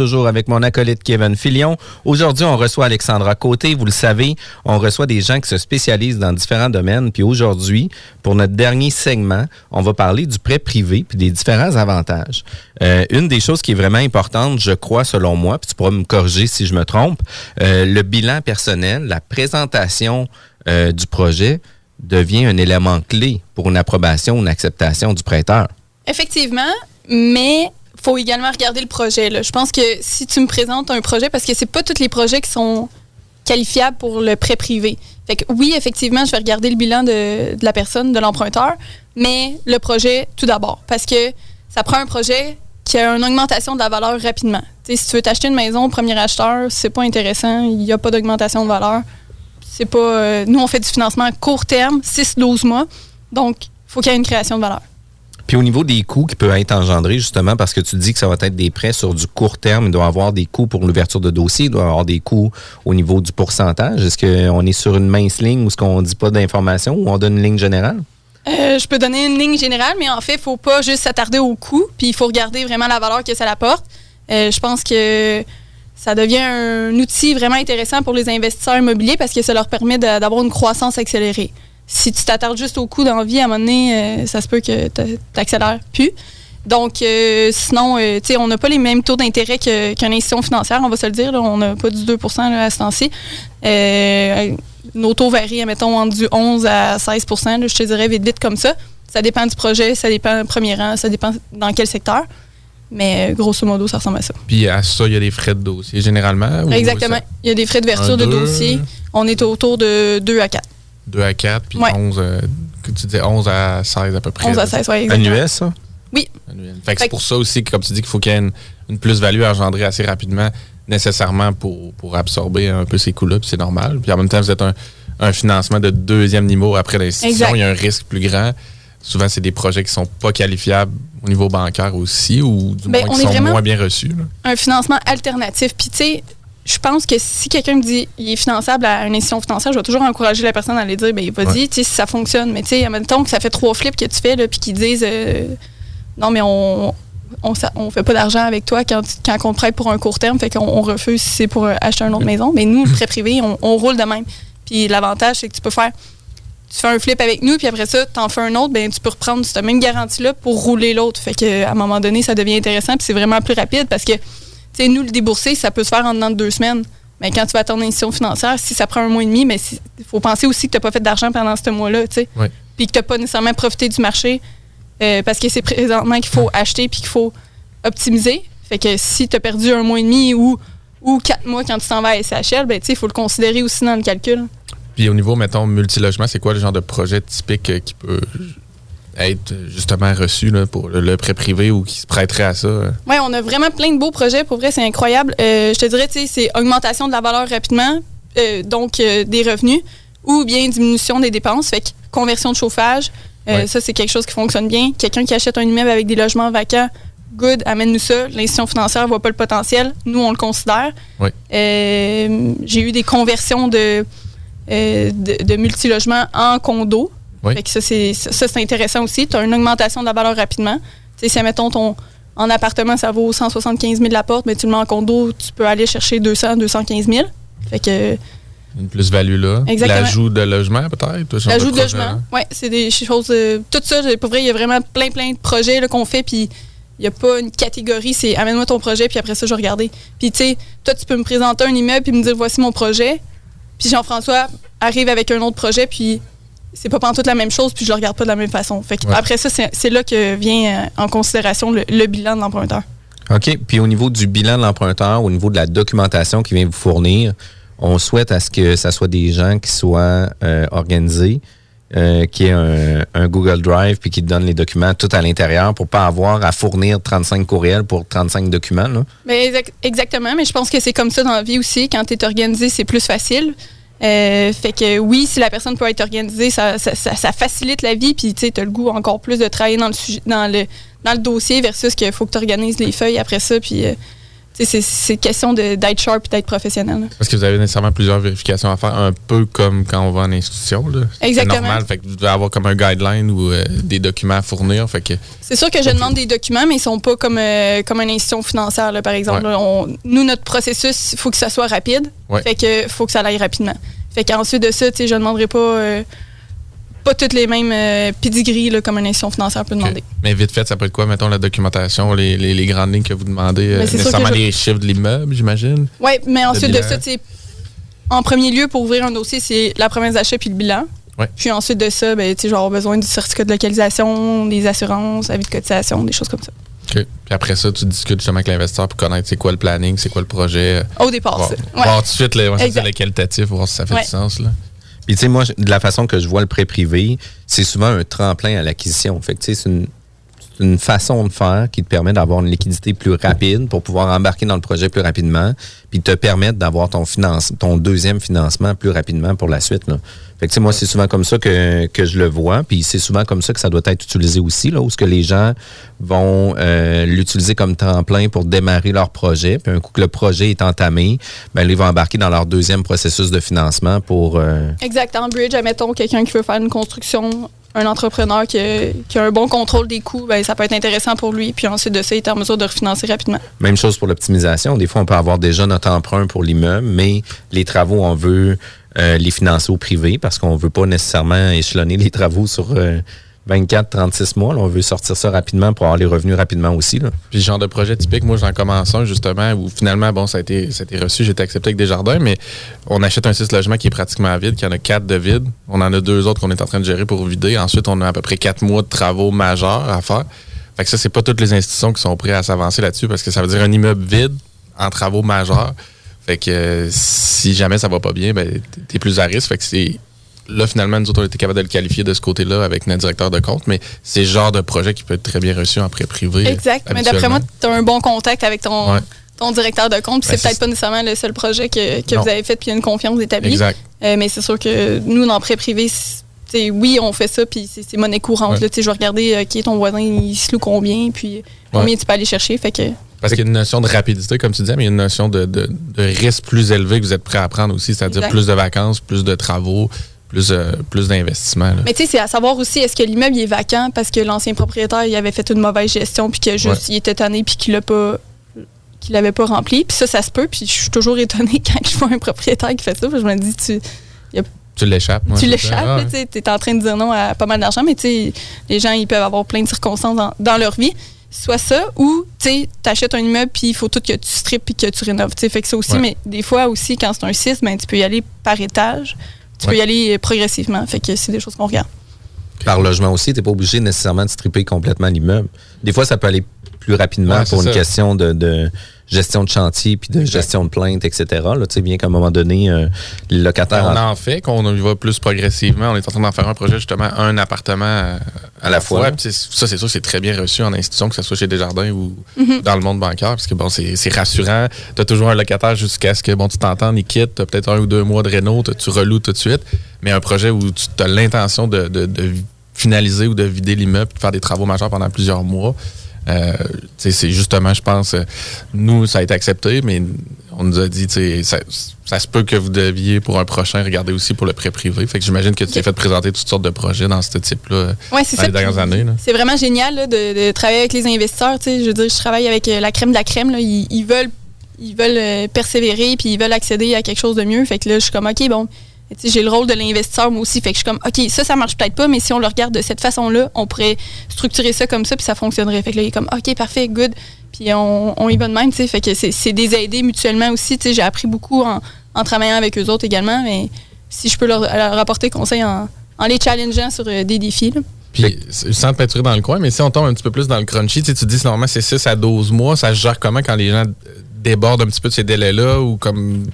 avec mon acolyte Kevin Filion. Aujourd'hui, on reçoit Alexandra Côté. Vous le savez, on reçoit des gens qui se spécialisent dans différents domaines. Puis aujourd'hui, pour notre dernier segment, on va parler du prêt privé puis des différents avantages. Euh, une des choses qui est vraiment importante, je crois, selon moi, puis tu pourras me corriger si je me trompe, euh, le bilan personnel, la présentation euh, du projet devient un élément clé pour une approbation ou une acceptation du prêteur. Effectivement, mais faut également regarder le projet. là. Je pense que si tu me présentes un projet, parce que c'est pas tous les projets qui sont qualifiables pour le prêt privé. Fait que oui, effectivement, je vais regarder le bilan de, de la personne, de l'emprunteur, mais le projet tout d'abord, parce que ça prend un projet qui a une augmentation de la valeur rapidement. Si tu veux t'acheter une maison, premier acheteur, c'est pas intéressant, il n'y a pas d'augmentation de valeur. C'est pas. euh, nous, on fait du financement à court terme, 6-12 mois, donc il faut qu'il y ait une création de valeur. Puis au niveau des coûts qui peuvent être engendrés, justement, parce que tu dis que ça va être des prêts sur du court terme, il doit y avoir des coûts pour l'ouverture de dossier, il doit y avoir des coûts au niveau du pourcentage. Est-ce qu'on est sur une mince ligne ou est-ce qu'on ne dit pas d'informations ou on donne une ligne générale? Euh, je peux donner une ligne générale, mais en fait, il ne faut pas juste s'attarder au coût, puis il faut regarder vraiment la valeur que ça apporte. Euh, je pense que ça devient un outil vraiment intéressant pour les investisseurs immobiliers parce que ça leur permet d'avoir une croissance accélérée. Si tu t'attardes juste au coût d'envie, à un moment donné, euh, ça se peut que tu accélères plus. Donc, euh, sinon, euh, tu sais, on n'a pas les mêmes taux d'intérêt qu'une institution financière, on va se le dire. là. on n'a pas du 2 là, à ce temps-ci. Euh, nos taux varient, mettons, entre du 11 à 16 là, je te dirais vite, vite comme ça. Ça dépend du projet, ça dépend du premier rang, ça dépend dans quel secteur. Mais euh, grosso modo, ça ressemble à ça. Puis à ça, il y a des frais de dossier généralement. Exactement. Il y a des frais d'ouverture Un, de dossier. On est autour de 2 à 4. 2 à 4, puis Ouais. 11, euh, que tu disais 11 à 16 à peu près. 11 à là. 16, oui, exactement. Annuel, ça? Annuel. Fait que c'est pour ça aussi que, comme tu dis, qu'il faut qu'il y ait une, une plus-value engendrée assez rapidement, nécessairement pour, pour absorber un peu ces coûts-là, puis c'est normal. Puis en même temps, vous êtes un, un financement de deuxième niveau après l'institution, il y a un risque plus grand. Souvent, c'est des projets qui sont pas qualifiables au niveau bancaire aussi, ou du Ben, moins qui sont moins bien reçus. là. un financement alternatif. Puis, tu sais, je pense que si quelqu'un me dit il est finançable à une institution financière, je vais toujours encourager la personne à aller dire ben vas-y, tu sais, si ça fonctionne. Mais tu sais, admettons que ça fait trois flips que tu fais, là, puis qu'ils disent euh, non, mais on. On, fait pas d'argent avec toi quand, quand on te prête pour un court terme, fait qu'on on refuse si c'est pour euh, acheter une autre maison. Mais nous, le prêt privé, on, on roule de même. Puis l'avantage, c'est que tu peux faire tu fais un flip avec nous, puis après ça, tu en fais un autre, ben tu peux reprendre cette même garantie-là pour rouler l'autre. Fait que à un moment donné, ça devient intéressant, puis c'est vraiment plus rapide parce que, tu sais, nous, le débourser, ça peut se faire en dedans de deux semaines. Mais quand tu vas à ton institution financière, si ça prend un mois et demi, mais il faut penser aussi que tu n'as pas fait d'argent pendant ce mois-là, tu sais. Puis que tu n'as pas nécessairement profité du marché euh, parce que c'est présentement qu'il faut acheter puis qu'il faut optimisé. Fait que si tu as perdu un mois et demi ou, ou quatre mois quand tu t'en vas à SHL, ben, il faut le considérer aussi dans le calcul. Puis au niveau, mettons, multilogement, c'est quoi le genre de projet typique euh, qui peut être justement reçu là, pour le, prêt privé ou qui se prêterait à ça? euh? Oui, on a vraiment plein de beaux projets. Pour vrai, c'est incroyable. Euh, je te dirais, tu sais, c'est augmentation de la valeur rapidement, euh, donc euh, des revenus, ou bien diminution des dépenses. Fait que conversion de chauffage, euh, Ouais. ça, c'est quelque chose qui fonctionne bien. Quelqu'un qui achète un immeuble avec des logements vacants, good, amène-nous ça. L'institution financière ne voit pas le potentiel. Nous, on le considère. Ouais. Euh, J'ai eu des conversions de, euh, de, de multilogements en condo. Oui. Fait que ça, c'est ça, c'est intéressant aussi. Tu as une augmentation de la valeur rapidement. Si, mettons, ton, en appartement, ça vaut 175 000 la porte, mais tu le mets en condo, tu peux aller chercher 200, 215 000. Fait que Une plus-value là. Exactement. L'ajout de logement, peut-être? l'ajout de logement, ouais, c'est des choses. euh, tout ça, pour vrai, il y a vraiment plein, plein de projets là, qu'on fait, puis il n'y a pas une catégorie, c'est amène-moi ton projet, puis après ça, je vais regarder. Puis tu sais, toi, tu peux me présenter un immeuble, puis me dire voici mon projet. Puis Jean-François arrive avec un autre projet, puis c'est pas pantoute la même chose, puis je le regarde pas de la même façon. Fait Ouais. après ça, c'est là que vient euh, en considération le, le bilan de l'emprunteur. OK. Puis au niveau du bilan de l'emprunteur, au niveau de la documentation qu'il vient vous fournir, on souhaite à ce que ça soit des gens qui soient euh, organisés, euh, qui aient un, un Google Drive, puis qui te donnent les documents tout à l'intérieur pour pas avoir à fournir 35 courriels pour 35 documents. Là. Mais exac- exactement, mais je pense que c'est comme ça dans la vie aussi. Quand tu es organisé, c'est plus facile. Euh, fait que oui, si la personne peut être organisée, ça, facilite la vie. Puis tu as le goût encore plus de travailler dans le, sujet, dans le, dans le dossier versus qu'il faut que tu organises les feuilles après ça. Puis euh, sais, c'est c'est question de- d'être sharp et d'être professionnel. là. Parce que vous avez nécessairement plusieurs vérifications à faire, un peu comme quand on va en institution. là. C'est Exactement. normal. Fait que vous devez avoir comme un guideline ou euh, des documents à fournir. Fait que C'est sûr que je demande des documents, mais ils sont pas comme, euh, comme une institution financière, là, par exemple. Ouais. là. On- nous, notre processus, il faut que ça soit rapide. Ouais. Fait que faut que ça aille rapidement. Fait qu'ensuite de ça, tu sais, je ne demanderai pas, euh, pas toutes les mêmes euh, là, comme une institution financière peut demander. Mais vite fait, ça peut être quoi, mettons, la documentation, les, les- les grandes lignes que vous demandez, euh, nécessairement je- les chiffres de l'immeuble, j'imagine? Oui, mais ensuite de ça, en premier lieu, pour ouvrir un dossier, c'est la promesse d'achat puis le bilan. Ouais. Puis ensuite de ça, ben, je vais avoir besoin du certificat de localisation, des assurances, avis de cotisation, des choses comme ça. OK. Puis après ça, tu discutes justement avec l'investisseur pour connaître c'est quoi le planning, c'est quoi le projet. Au départ, voir, ça. voir Ouais. tout de suite le, ouais, le qualitatif, voir si ça fait Ouais. du sens. Là. Puis tu sais, moi, de la façon que je vois le prêt privé, c'est souvent un tremplin à l'acquisition. Fait une façon de faire qui te permet d'avoir une liquidité plus rapide pour pouvoir embarquer dans le projet plus rapidement, puis te permettre d'avoir ton ton deuxième financement plus rapidement pour la suite. Là. Fait que moi, c'est souvent comme ça que, que je le vois, puis c'est souvent comme ça que ça doit être utilisé aussi, là, où ce que les gens vont euh, l'utiliser comme tremplin pour démarrer leur projet, puis un coup que le projet est entamé, ben, ils vont embarquer dans leur deuxième processus de financement pour... euh, Exact. En bridge, admettons, quelqu'un qui veut faire une construction, un entrepreneur qui a, un bon contrôle des coûts, ben, ça peut être intéressant pour lui. Puis ensuite de ça, il est en mesure de refinancer rapidement. Même chose pour l'optimisation. Des fois, on peut avoir déjà notre emprunt pour l'immeuble, mais les travaux, on veut euh, les financer au privé parce qu'on veut pas nécessairement échelonner les travaux sur euh, 24, 36 mois. On veut sortir ça rapidement pour avoir les revenus rapidement aussi. Puis genre de projet typique, moi j'en commence un justement où finalement, bon, ça a été, ça a été reçu, j'ai été accepté avec des jardins, mais on achète un 6 logements qui est pratiquement vide, qui en a quatre de vide. On en a deux autres qu'on est en train de gérer pour vider. Ensuite, on a à peu près quatre mois de travaux majeurs à faire. Fait que ça, c'est pas toutes les institutions qui sont prêtes à s'avancer là-dessus parce que ça veut dire un immeuble vide en travaux majeurs. Fait que euh, si jamais ça va pas bien, ben, t'es plus à risque. Fait que c'est. Là, finalement, nous autres, on a été capable de le qualifier de ce côté-là avec notre directeur de compte, mais c'est le genre de projet qui peut être très bien reçu en prêt privé. Exact. Mais d'après moi, tu as un bon contact avec ton, Ouais. ton directeur de compte. Puis Ben, c'est peut-être pas nécessairement le seul projet que, que vous avez fait, puis il y a une confiance établie. Exact. Euh, mais c'est sûr que nous, dans le prêt privé, oui, on fait ça, puis c'est monnaie courante. Ouais. là. Je vais regarder euh, qui est ton voisin, il se loue combien, puis combien tu peux aller chercher. Fait que Parce qu'il y a une notion de rapidité, comme tu disais, mais il y a une notion de, de- de risque plus élevé que vous êtes prêt à prendre aussi, c'est-à-dire plus de vacances, plus de travaux, plus, euh, plus d'investissement. Mais tu sais, c'est à savoir aussi, est-ce que l'immeuble est vacant parce que l'ancien propriétaire il avait fait une mauvaise gestion, puis que juste Ouais. il était tanné, puis qu'il l'a pas qu'il l'avait pas rempli. Puis ça, ça se peut. Puis je suis toujours étonnée quand je vois un propriétaire qui fait ça. Puis je me dis, tu, Tu l'échappes. tu l'échappes, Ah, tu es en train de dire non à pas mal d'argent, mais tu sais, les gens, ils peuvent avoir plein de circonstances dans, dans leur vie. Soit ça, ou tu achètes un immeuble, puis il faut tout que tu strippes puis que tu rénoves. Fait que ça aussi, Ouais. mais des fois aussi, quand c'est un 6, ben, tu peux y aller par étage. Tu peux y aller euh, progressivement. Fait que c'est des choses qu'on regarde. Par logement aussi, tu n'es pas obligé nécessairement de stripper complètement l'immeuble. Des fois, ça peut aller plus rapidement Ouais, pour une ça. question de, de gestion de chantier puis de gestion de plainte, etc. Là, tu sais, bien qu'à un moment donné, euh, les locataires... On en fait, qu'on y va plus progressivement. On est en train d'en faire un projet, justement, un appartement à, à la fois. fois. Puis c'est- ça, c'est sûr, c'est très bien reçu en institution, que ce soit chez Desjardins ou Mhm. dans le monde bancaire, parce que bon, c'est c'est rassurant. Tu as toujours un locataire jusqu'à ce que bon, tu t'entendes, il quitte, tu as peut-être un ou deux mois de réno, tu- tu reloues tout de suite. Mais un projet où tu as l'intention de, de- de finaliser ou de vider l'immeuble, de faire des travaux majeurs pendant plusieurs mois. Euh, c'est justement, je pense, euh, nous, ça a été accepté, mais on nous a dit, ça, ça se peut que vous deviez, pour un prochain, regarder aussi pour le prêt privé. Fait que j'imagine que tu t'es fait présenter toutes sortes de projets dans ce type-là Ouais, dans ça. les dernières années. C'est vraiment génial là, de, de travailler avec les investisseurs. Je veux dire, je travaille avec euh, la crème de la crème. Là. Ils, ils veulent, ils veulent persévérer puis ils veulent accéder à quelque chose de mieux. Fait que là, je suis comme, OK, bon, j'ai le rôle de l'investisseur moi aussi. Fait que je suis comme, OK, ça, ça marche peut-être pas, mais si on le regarde de cette façon-là, on pourrait structurer ça comme ça puis ça fonctionnerait. Fait que là, il est comme, OK, parfait, good. Puis on, on y va de même. tu sais. Fait que c'est des aider mutuellement aussi. tu sais. J'ai appris beaucoup en, en travaillant avec eux autres également. Mais si je peux leur, leur apporter conseil en, en les challengeant sur euh, des défis. là. Puis, sans te peinturer dans le coin, mais si on tombe un petit peu plus dans le crunchy, tu tu dis normalement c'est 6 à 12 mois, ça se gère comment quand les gens débordent un petit peu de ces délais-là ou comme.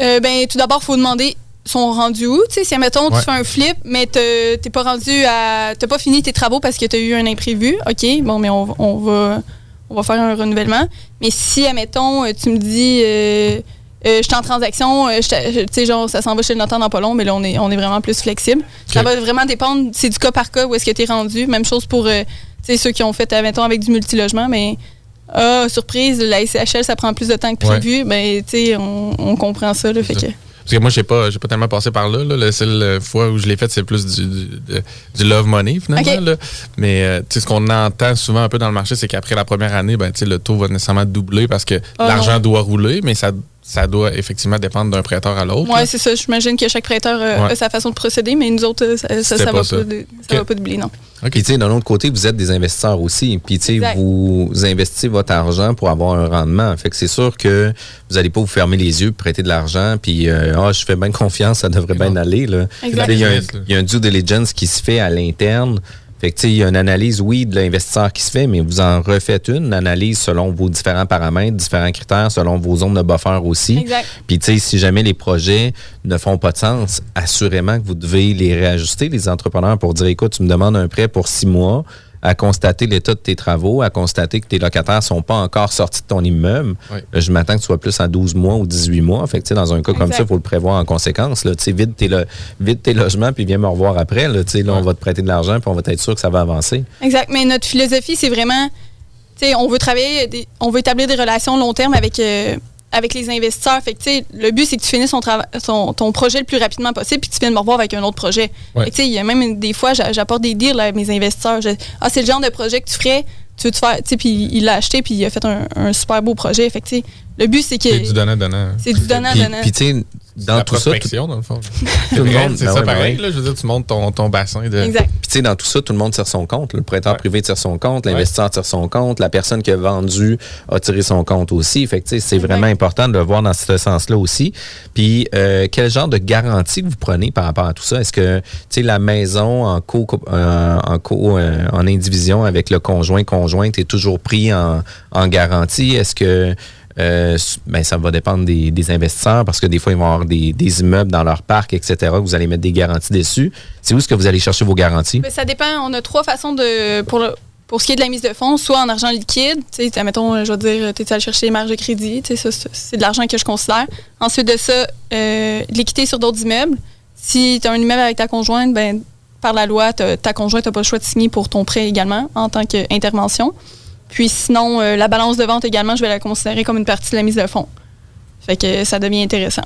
Euh, ben, tout d'abord, il faut demander sont rendus où? Tu sais, si, admettons, Ouais. tu fais un flip, mais te- t'es pas rendu à. T'as pas fini tes travaux parce que tu as eu un imprévu, OK, bon, mais on, on va, on va faire un renouvellement. Mais si, admettons, euh, tu me dis. Euh, euh, je suis en transaction, euh, tu sais, genre, ça s'en va chez le notaire dans pas long, mais là, on est, on est vraiment plus flexible. Ça va vraiment dépendre, c'est du cas par cas où est-ce que tu es rendu. Même chose pour euh, tu sais, ceux qui ont fait, admettons, avec du multilogement, mais ah, surprise, la SCHL, ça prend plus de temps que Ouais. prévu. Ben, tu sais, on, on comprend ça, là, fait ça. que... Parce que moi, j'ai pas, j'ai pas tellement passé par là. là. La seule fois où je l'ai fait, c'est plus du, du, de- du love money, finalement. Là. Mais euh, ce qu'on entend souvent un peu dans le marché, c'est qu'après la première année, ben, tu sais, le taux va nécessairement doubler parce que Ah, l'argent doit rouler, mais ça, ça doit effectivement dépendre d'un prêteur à l'autre. Oui, c'est ça. J'imagine que chaque prêteur euh, Ouais. a sa façon de procéder, mais nous autres, euh, ça, ça, C'était ça pas va, ça. Pas de, ça Ok. va pas doubler, non. Puis, tu sais, d'un autre côté, vous êtes des investisseurs aussi. Puis, tu sais, Exact. vous investissez votre argent pour avoir un rendement. Fait que c'est sûr que vous n'allez pas vous fermer les yeux, prêter de l'argent, puis, euh, ah, je fais bien confiance, ça devrait bien aller. Là. Il y, a un- il y a un due diligence qui se fait à l'interne. Fait que, il y a une analyse, oui, de l'investisseur qui se fait, mais vous en refaites une, une analyse selon vos différents paramètres, différents critères, selon vos zones de buffer aussi. Exact. Puis, tu sais, si jamais les projets ne font pas de sens, assurément que vous devez les réajuster, les entrepreneurs, pour dire, écoute, tu me demandes un prêt pour six mois, à constater l'état de tes travaux, à constater que tes locataires sont pas encore sortis de ton immeuble. Oui. Là, je m'attends que tu sois plus en 12 mois ou 18 mois. Fait que, tu sais, dans un cas comme ça, il faut le prévoir en conséquence. Là. Vide, tes lo- vide tes logements, puis viens me revoir après. Là, Tu sais, là, on va te prêter de l'argent, puis on va être sûr que ça va avancer. Exact. Mais notre philosophie, c'est vraiment, tu sais, on veut travailler, on veut établir des relations long terme avec, euh, avec les investisseurs. Fait que, le but, c'est que tu finisses ton, ton, ton projet le plus rapidement possible, puis que tu viennes me revoir avec un autre projet. Ouais. Il y a même des fois, j'a- j'apporte des deals à mes investisseurs. Je- ah, c'est le genre de projet que tu ferais. Tu veux te faire, puis il l'a acheté, puis il a fait un, un super beau projet. Fait que, le but, c'est que. C'est du donnant-donnant. C'est du donnant-donnant. Puis, puis tu sais, dans la tout ça, tout, dans le fond. tout le monde, c'est ben ça ouais, ben pareil. ouais. Là, je veux dire, tu montes ton, ton bassin de. Exact. Puis, tu sais, dans tout ça, tout le monde tire son compte. Le prêteur Ouais. privé tire son compte, l'investisseur tire son compte, la personne qui a vendu a tiré son compte aussi. Fait que, tu sais, c'est vraiment important de le voir dans ce sens-là aussi. Puis, euh, quel genre de garantie que vous prenez par rapport à tout ça? Est-ce que, tu sais, la maison en co, euh, en, co euh, en indivision avec le conjoint, conjointe est toujours pris en, en garantie? Est-ce que euh, ben, ça va dépendre des, investisseurs parce que des fois, ils vont avoir des, immeubles dans leur parc, etc. Vous allez mettre des garanties dessus. C'est où est-ce que vous allez chercher vos garanties? Ben, ça dépend. On a trois façons de. Pour, pour ce qui est de la mise de fonds, soit en argent liquide, mettons, je veux dire, tu es allé chercher les marges de crédit, c'est de l'argent que je considère. Ensuite de ça, euh, l'équité sur d'autres immeubles. Si tu as un immeuble avec ta conjointe, ben, par la loi, ta conjointe n'a pas le choix de signer pour ton prêt également en tant qu'intervention. Puis sinon, euh, la balance de vente également, je vais la considérer comme une partie de la mise de fonds. Fait que ça devient intéressant.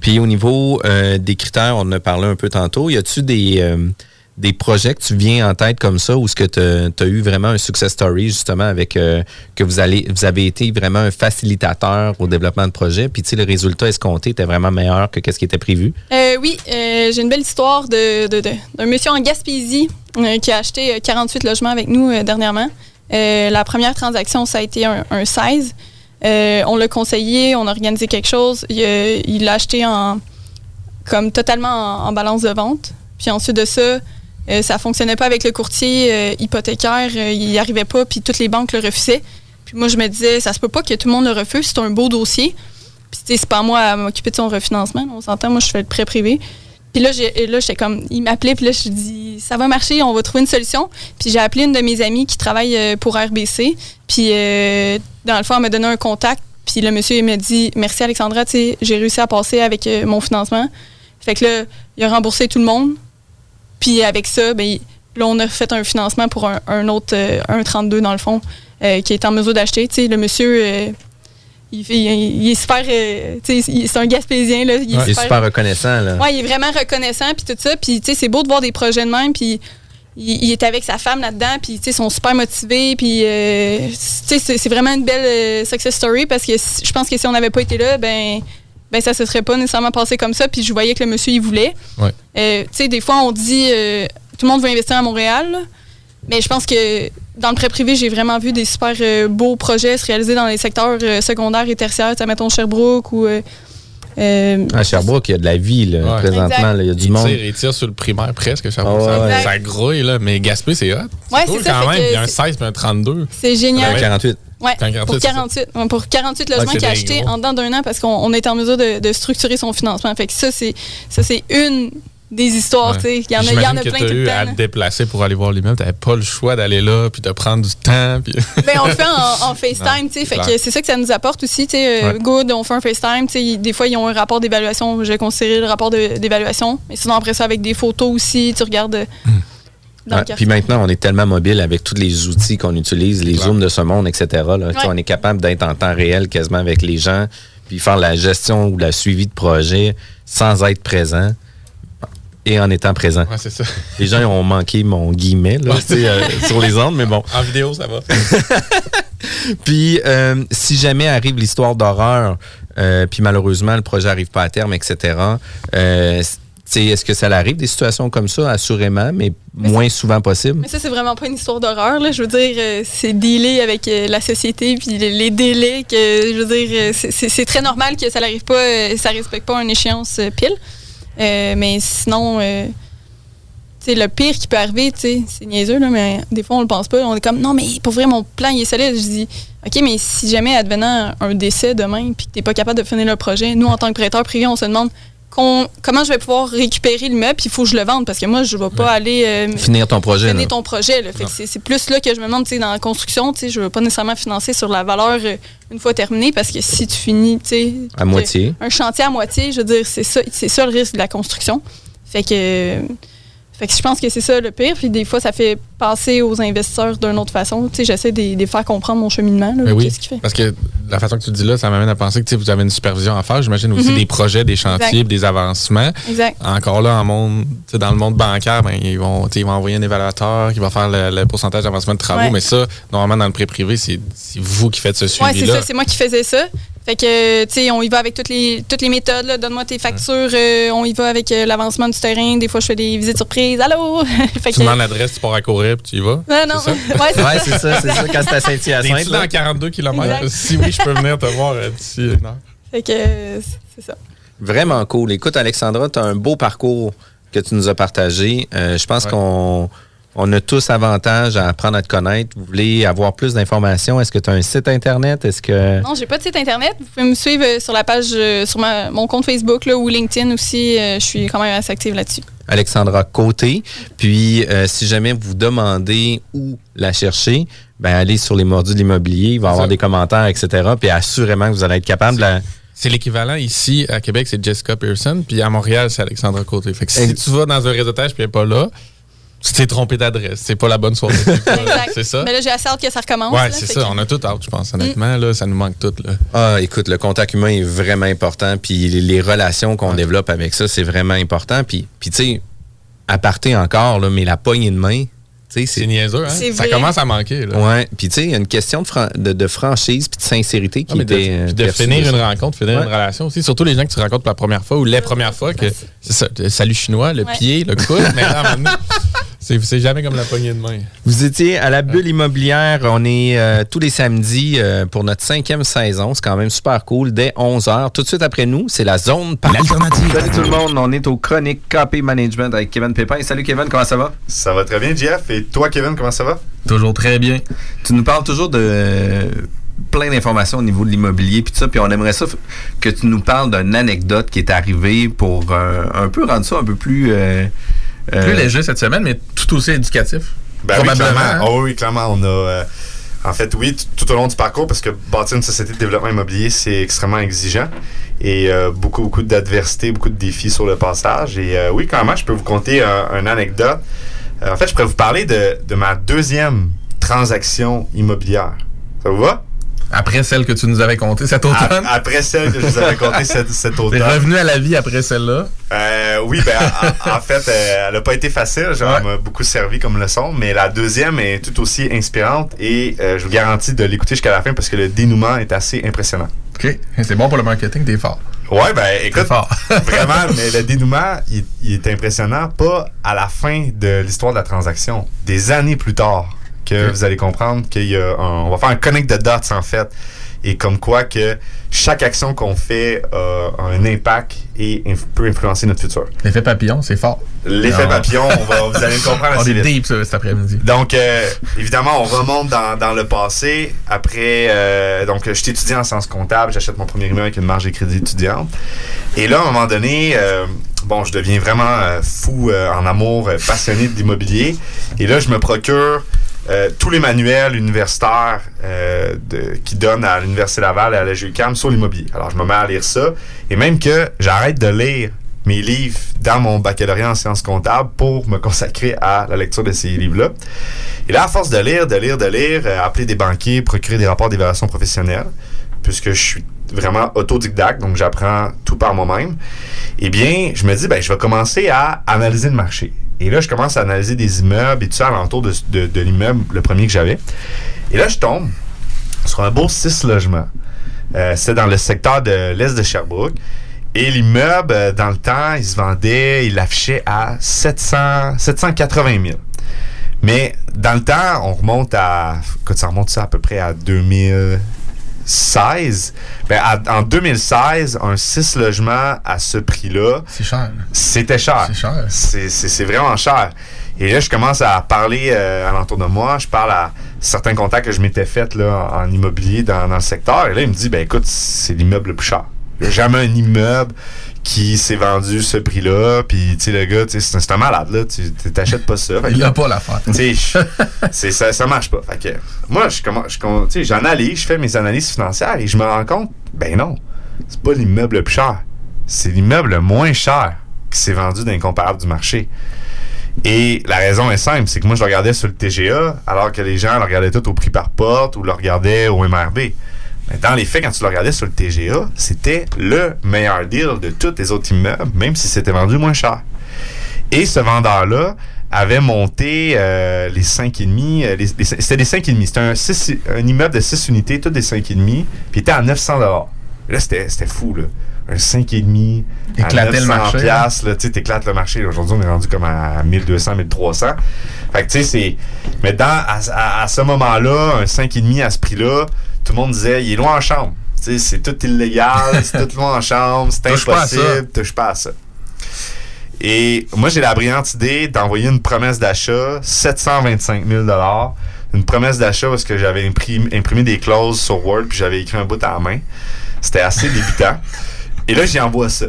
Puis au niveau euh, des critères, on en a parlé un peu tantôt. Y a-tu des, euh, des projets que tu viens en tête comme ça ou est-ce que tu as eu vraiment un success story justement avec euh, que vous allez vous avez été vraiment un facilitateur au développement de projet puis tu sais le résultat escompté était vraiment meilleur que ce qui était prévu? Oui, j'ai une belle histoire de, d'un monsieur en Gaspésie qui a acheté euh, 48 logements avec nous dernièrement. Euh, la première transaction, ça a été un, un 16. Euh, on l'a conseillé, on a organisé quelque chose. Il, il l'a acheté en, comme totalement en, balance de vente. Puis ensuite de ça, Euh, ça fonctionnait pas avec le courtier euh, hypothécaire, euh, il n'y arrivait pas, puis toutes les banques le refusaient. Puis moi, je me disais, ça se peut pas que tout le monde le refuse, c'est un beau dossier. Puis c'est pas moi à m'occuper de son refinancement, on s'entend, moi je fais le prêt privé. Puis là, j'ai- là, j'étais comme, il m'appelait, puis là, je dis, ça va marcher, on va trouver une solution. Puis j'ai appelé une de mes amies qui travaille euh, pour RBC. Puis euh, dans le fond, elle m'a donné un contact. Puis le monsieur, il m'a dit, merci Alexandra, tu sais, j'ai réussi à passer avec euh, mon financement. Fait que là, il a remboursé tout le monde. Puis avec ça, ben, là, on a fait un financement pour un, autre, euh, un 32 dans le fond, qui est en mesure d'acheter. Tu sais, le monsieur, il, fait- il- il est super, euh, c'est un Gaspésien, là. Il est Il est super reconnaissant. Là. Ouais, il est vraiment reconnaissant, puis tout ça. Puis, tu sais, c'est beau de voir des projets de même, puis il, il est avec sa femme là-dedans, puis, tu sais, ils sont super motivés, puis, euh, tu sais, c'est vraiment une belle euh, success story, parce que je pense que si on n'avait pas été là, ben, ben ça se serait pas nécessairement passé comme ça, puis je voyais que le monsieur, il voulait. Ouais. Euh, tu sais, des fois, on dit, euh, tout le monde veut investir à Montréal, là. Mais je pense que dans le prêt privé, j'ai vraiment vu des super euh, beaux projets se réaliser dans les secteurs euh, secondaires et tertiaires, tu sais, mettons Sherbrooke ou... euh, euh, À Sherbrooke, il y a de la vie là, Ouais. présentement. Là. Il y a du Il monde. tire, il tire sur le primaire presque. Ça, Ah ouais, ça, grouille, là. Mais Gaspé, c'est hot. Ouais, cool ça, quand même. Il y a un c'est- 16 et un 32. C'est génial. Ouais, 48. Ouais, 48, pour c'est ça. 48, ouais, pour 48 logements c'est qu'il a bien acheté gros. en dedans d'un an parce qu'on on est en mesure de, de structurer son financement. Fait que ça, c'est ça, c'est une des histoires. tu sais. Il y en a, il y en a que plein tout le eu temps. à te déplacer pour aller voir l'immeuble. T'avais pas le choix d'aller là, puis de prendre du temps. Puis... Ben, on le fait en, en FaceTime, tu sais. c'est Fait que c'est ça que ça nous apporte aussi, tu sais. euh, Ouais. Good, on fait un FaceTime, tu sais. Des fois, ils ont un rapport d'évaluation. J'ai considéré le rapport d'évaluation. Mais sinon, après ça, avec des photos aussi, tu regardes euh, dans Ouais, le quartier. puis maintenant, on est tellement mobile avec tous les outils qu'on utilise, les zooms de ce monde, etc. là. On est capable d'être en temps réel quasiment avec les gens, puis faire la gestion ou la suivi de projet sans être présent et en étant présent. Ouais, c'est ça. Les gens ont manqué mon guillemet là, euh, sur les ondes, mais bon. En vidéo, ça va. Puis, euh, si jamais arrive l'histoire d'horreur, euh, puis malheureusement, le projet n'arrive pas à terme, etc., euh, est-ce que ça arrive des situations comme ça? Assurément, mais, moins souvent possible? Mais ça, c'est vraiment pas une histoire d'horreur. là. Je veux dire, euh, c'est dealé avec euh, la société, puis les, les délais. que Je veux dire, c'est- c'est c'est très normal que ça n'arrive pas, euh, ça respecte pas une échéance pile. Euh, mais sinon, euh, le pire qui peut arriver, tu sais, c'est niaiseux, là, mais des fois, on le pense pas. On est comme, non, mais pour vrai, mon plan, il est solide. Je dis, OK, mais si jamais advenant un décès demain, puis que tu n'es pas capable de finir le projet, nous, en tant que prêteur privé, on se demande comment je vais pouvoir récupérer l'immeuble, puis il faut que je le vende, parce que moi, je ne vais pas aller euh, Finir ton projet. finir là. ton projet. là. Fait que c'est plus là que je me demande, tu sais, dans la construction, tu sais, je veux pas nécessairement financer sur la valeur euh, une fois terminé, parce que si tu finis, À moitié. un chantier à moitié, je veux dire, c'est ça, c'est ça le risque de la construction. Fait que, fait que je pense que c'est ça le pire. Puis des fois, ça fait passer aux investisseurs d'une autre façon. Tu sais, j'essaie de, de les faire comprendre mon cheminement. là, Ben oui, Qu'est-ce qu'il fait? parce que la façon que tu dis là, ça m'amène à penser que vous avez une supervision à faire. J'imagine aussi Mhm. des projets, des chantiers, Exact. des avancements. Exact. Encore là, en monde, dans le monde bancaire, ben, ils, vont, ils vont envoyer un évaluateur qui va faire le, le pourcentage d'avancement de travaux. Ouais. Mais ça, normalement, dans le prêt privé, c'est c'est vous qui faites ce Ouais, c'est suivi-là. ça, c'est moi qui faisais ça. Fait que, tu sais, on y va avec toutes les, toutes les méthodes. là. Donne-moi tes factures. euh, on y va avec euh, l'avancement du terrain. Des fois, je fais des visites surprises. Allô? fait tu demandes l'adresse, tu pars à courir, puis tu y vas. Non, non. C'est ça? Ouais, c'est Ouais, ça, c'est ça, quand c'est à Saint-Hyacinthe. dans là. 42 km? Si oui, je peux venir te voir euh, d'ici une heure. Fait que, euh, c'est ça. Vraiment cool. Écoute, Alexandra, tu as un beau parcours que tu nous as partagé. Euh, je pense Ouais. qu'on on a tous avantage à apprendre à te connaître. Vous voulez avoir plus d'informations? Est-ce que tu as un site Internet? Est-ce que. Non, j'ai pas de site internet. Vous pouvez me suivre euh, sur la page, euh, sur ma- mon compte Facebook là, ou LinkedIn aussi. Euh, je suis quand même assez active là-dessus. Alexandra Côté. Puis, euh, si jamais vous demandez où la chercher, ben allez sur les mordus de l'immobilier. Il va y avoir ça. des commentaires, etc. Puis, assurément que vous allez être capable de la. C'est l'équivalent ici à Québec, c'est Jessica Pearson, puis à Montréal, c'est Alexandra Côté. Fait que si tu vas dans un réseautage puis elle n'est pas là, tu t'es trompé d'adresse. C'est pas la bonne soirée. C'est ça? Mais là, j'ai assez hâte que ça recommence. Ouais, c'est ça. que- On a tout hâte, je pense. Honnêtement, là, ça nous manque tout. Là. Ah, écoute, le contact humain est vraiment important. Puis les, relations qu'on développe avec ça, c'est vraiment important. Puis, puis tu sais, à partir encore, là, mais la poignée de main, tu sais, C'est niaiseux, hein? Ça commence à manquer. Là. Ouais, puis tu sais, il y a une question de, fran- de, de franchise puis de sincérité qui Ah, de, était. euh, puis de finir de une rencontre, finir Ouais. une relation aussi. Surtout les gens que tu rencontres pour la première fois ou les premières fois. que C'est ça, le salut chinois, le Ouais. pied, le coude. mais là, C'est jamais comme la poignée de main. Vous étiez à la bulle immobilière. On est euh, tous les samedis euh, pour notre cinquième saison. C'est quand même super cool. Dès 11h. Tout de suite après nous, c'est la zone par L'alternative. Salut tout le monde. On est au Chronique KP Management avec Kevin Pépin. Salut Kevin, comment ça va? Ça va très bien, Jeff. Et toi, Kevin, comment ça va? Toujours très bien. Tu nous parles toujours de euh, plein d'informations au niveau de l'immobilier puis tout ça. Puis on aimerait ça que tu nous parles d'une anecdote qui est arrivée pour euh, un peu rendre ça un peu plus... euh, Plus léger cette semaine, mais tout aussi éducatif. Ben oui, Probablement. clairement. Oh oui, clairement, on a. euh, en fait, oui, tout au long du parcours, parce que bâtir une société de développement immobilier, c'est extrêmement exigeant. Et euh, beaucoup, beaucoup d'adversité, beaucoup de défis sur le passage. Et euh, oui, quand même, je peux vous conter un- une anecdote. Euh, en fait, je pourrais vous parler de, de ma deuxième transaction immobilière. Ça vous va? Après celle que tu nous avais contée cet automne? Après celle que je vous avais contée cet, cet T'es automne. revenu à la vie après celle-là? Euh, oui, ben, en, en fait, euh, elle n'a pas été facile. Genre, Ouais. m'a beaucoup servi comme leçon. Mais la deuxième est tout aussi inspirante et euh, je vous garantis de l'écouter jusqu'à la fin parce que le dénouement est assez impressionnant. OK. C'est bon pour le marketing, t'es fort. Ouais, ben, T'es écoute, fort. vraiment, mais le dénouement, il, il est impressionnant, pas à la fin de l'histoire de la transaction, des années plus tard, que vous allez comprendre qu'il y a un, on va faire un connect de dots, en fait. Et comme quoi que chaque action qu'on fait a un impact et inf- peut influencer notre futur. L'effet papillon, c'est fort. L'effet papillon, on va, vous allez le comprendre On assez est vite. deep ça, cet après-midi. Donc, euh, évidemment, on remonte dans, dans le passé. Après, euh, donc, j'étais étudiant en sciences comptables. J'achète mon premier immeuble avec une marge de crédit étudiante. Et là, à un moment donné, euh, bon, je deviens vraiment euh, fou euh, en amour, euh, passionné de l'immobilier. Et là, je me procure euh, tous les manuels universitaires euh, qui donnent à l'Université Laval et à la GUQAM sur l'immobilier. Alors, je me mets à lire ça. Et même que j'arrête de lire mes livres dans mon baccalauréat en sciences comptables pour me consacrer à la lecture de ces livres-là. Et là, à force de lire, de lire, de lire, euh, appeler des banquiers, procurer des rapports d'évaluation professionnelle, puisque je suis vraiment autodidacte, donc j'apprends tout par moi-même, eh bien, je me dis, ben, je vais commencer à analyser le marché. Et là, je commence à analyser des immeubles et tout ça alentour de, de, l'immeuble, le premier que j'avais. Et là, je tombe sur un beau 6 logements. Euh, c'est dans le secteur de l'Est de Sherbrooke. Et l'immeuble, euh, dans le temps, il se vendait, il l'affichait à 700, 780 000. Mais dans le temps, on remonte à. Écoute, ça remonte ça à peu près à 2016. Ben, à- en 2016, un 6 logements à ce prix-là, C'est cher. c'était cher. C'est cher. C'est- C'est c'est vraiment cher. Et là, je commence à parler euh, alentour de moi. Je parle à certains contacts que je m'étais fait là, en immobilier dans, dans le secteur. Et là, il me dit, ben écoute, c'est l'immeuble le plus cher. Il n'y a jamais un immeuble qui s'est vendu ce prix-là. Puis, tu sais, le gars, tu sais, c'est un- malade, là. Tu t'achètes pas ça. Il a pas l'affaire. tu sais, ça, ça marche pas. Fait que, moi, je j'analyse, je fais mes analyses financières et je me rends compte, ben non, c'est pas l'immeuble le plus cher. C'est l'immeuble le moins cher qui s'est vendu dans l'incomparable du marché. Et la raison est simple, c'est que moi, je le regardais sur le TGA, alors que les gens le regardaient tout au prix par porte ou le regardaient au MRB. Mais dans les faits, quand tu le regardais sur le TGA, c'était le meilleur deal de tous les autres immeubles, même si c'était vendu moins cher. Et ce vendeur-là avait monté euh, les 5,5. euh, les- les- C'était des 5,5. C'était un, six- un immeuble de 6 unités, toutes des 5,5. Puis il était à 900 Là, c'était c'était fou, là. Un 5,5. à Éclater le 900 marché, piastres, là. Tu sais, t'éclates le marché. Aujourd'hui, on est rendu comme à 1200, 1300. Fait que, tu sais, c'est. Mais dans, à, à- à ce moment-là, un 5,5 à ce prix-là, tout le monde disait, il est loin en chambre. C'est tout illégal, c'est tout loin en chambre, c'est impossible, touche pas à ça. Et moi, j'ai la brillante idée d'envoyer une promesse d'achat, 725 000 Une promesse d'achat parce que j'avais imprimé, imprimé des clauses sur Word puis j'avais écrit un bout à la main. C'était assez débutant. Et là, j'y envoie ça.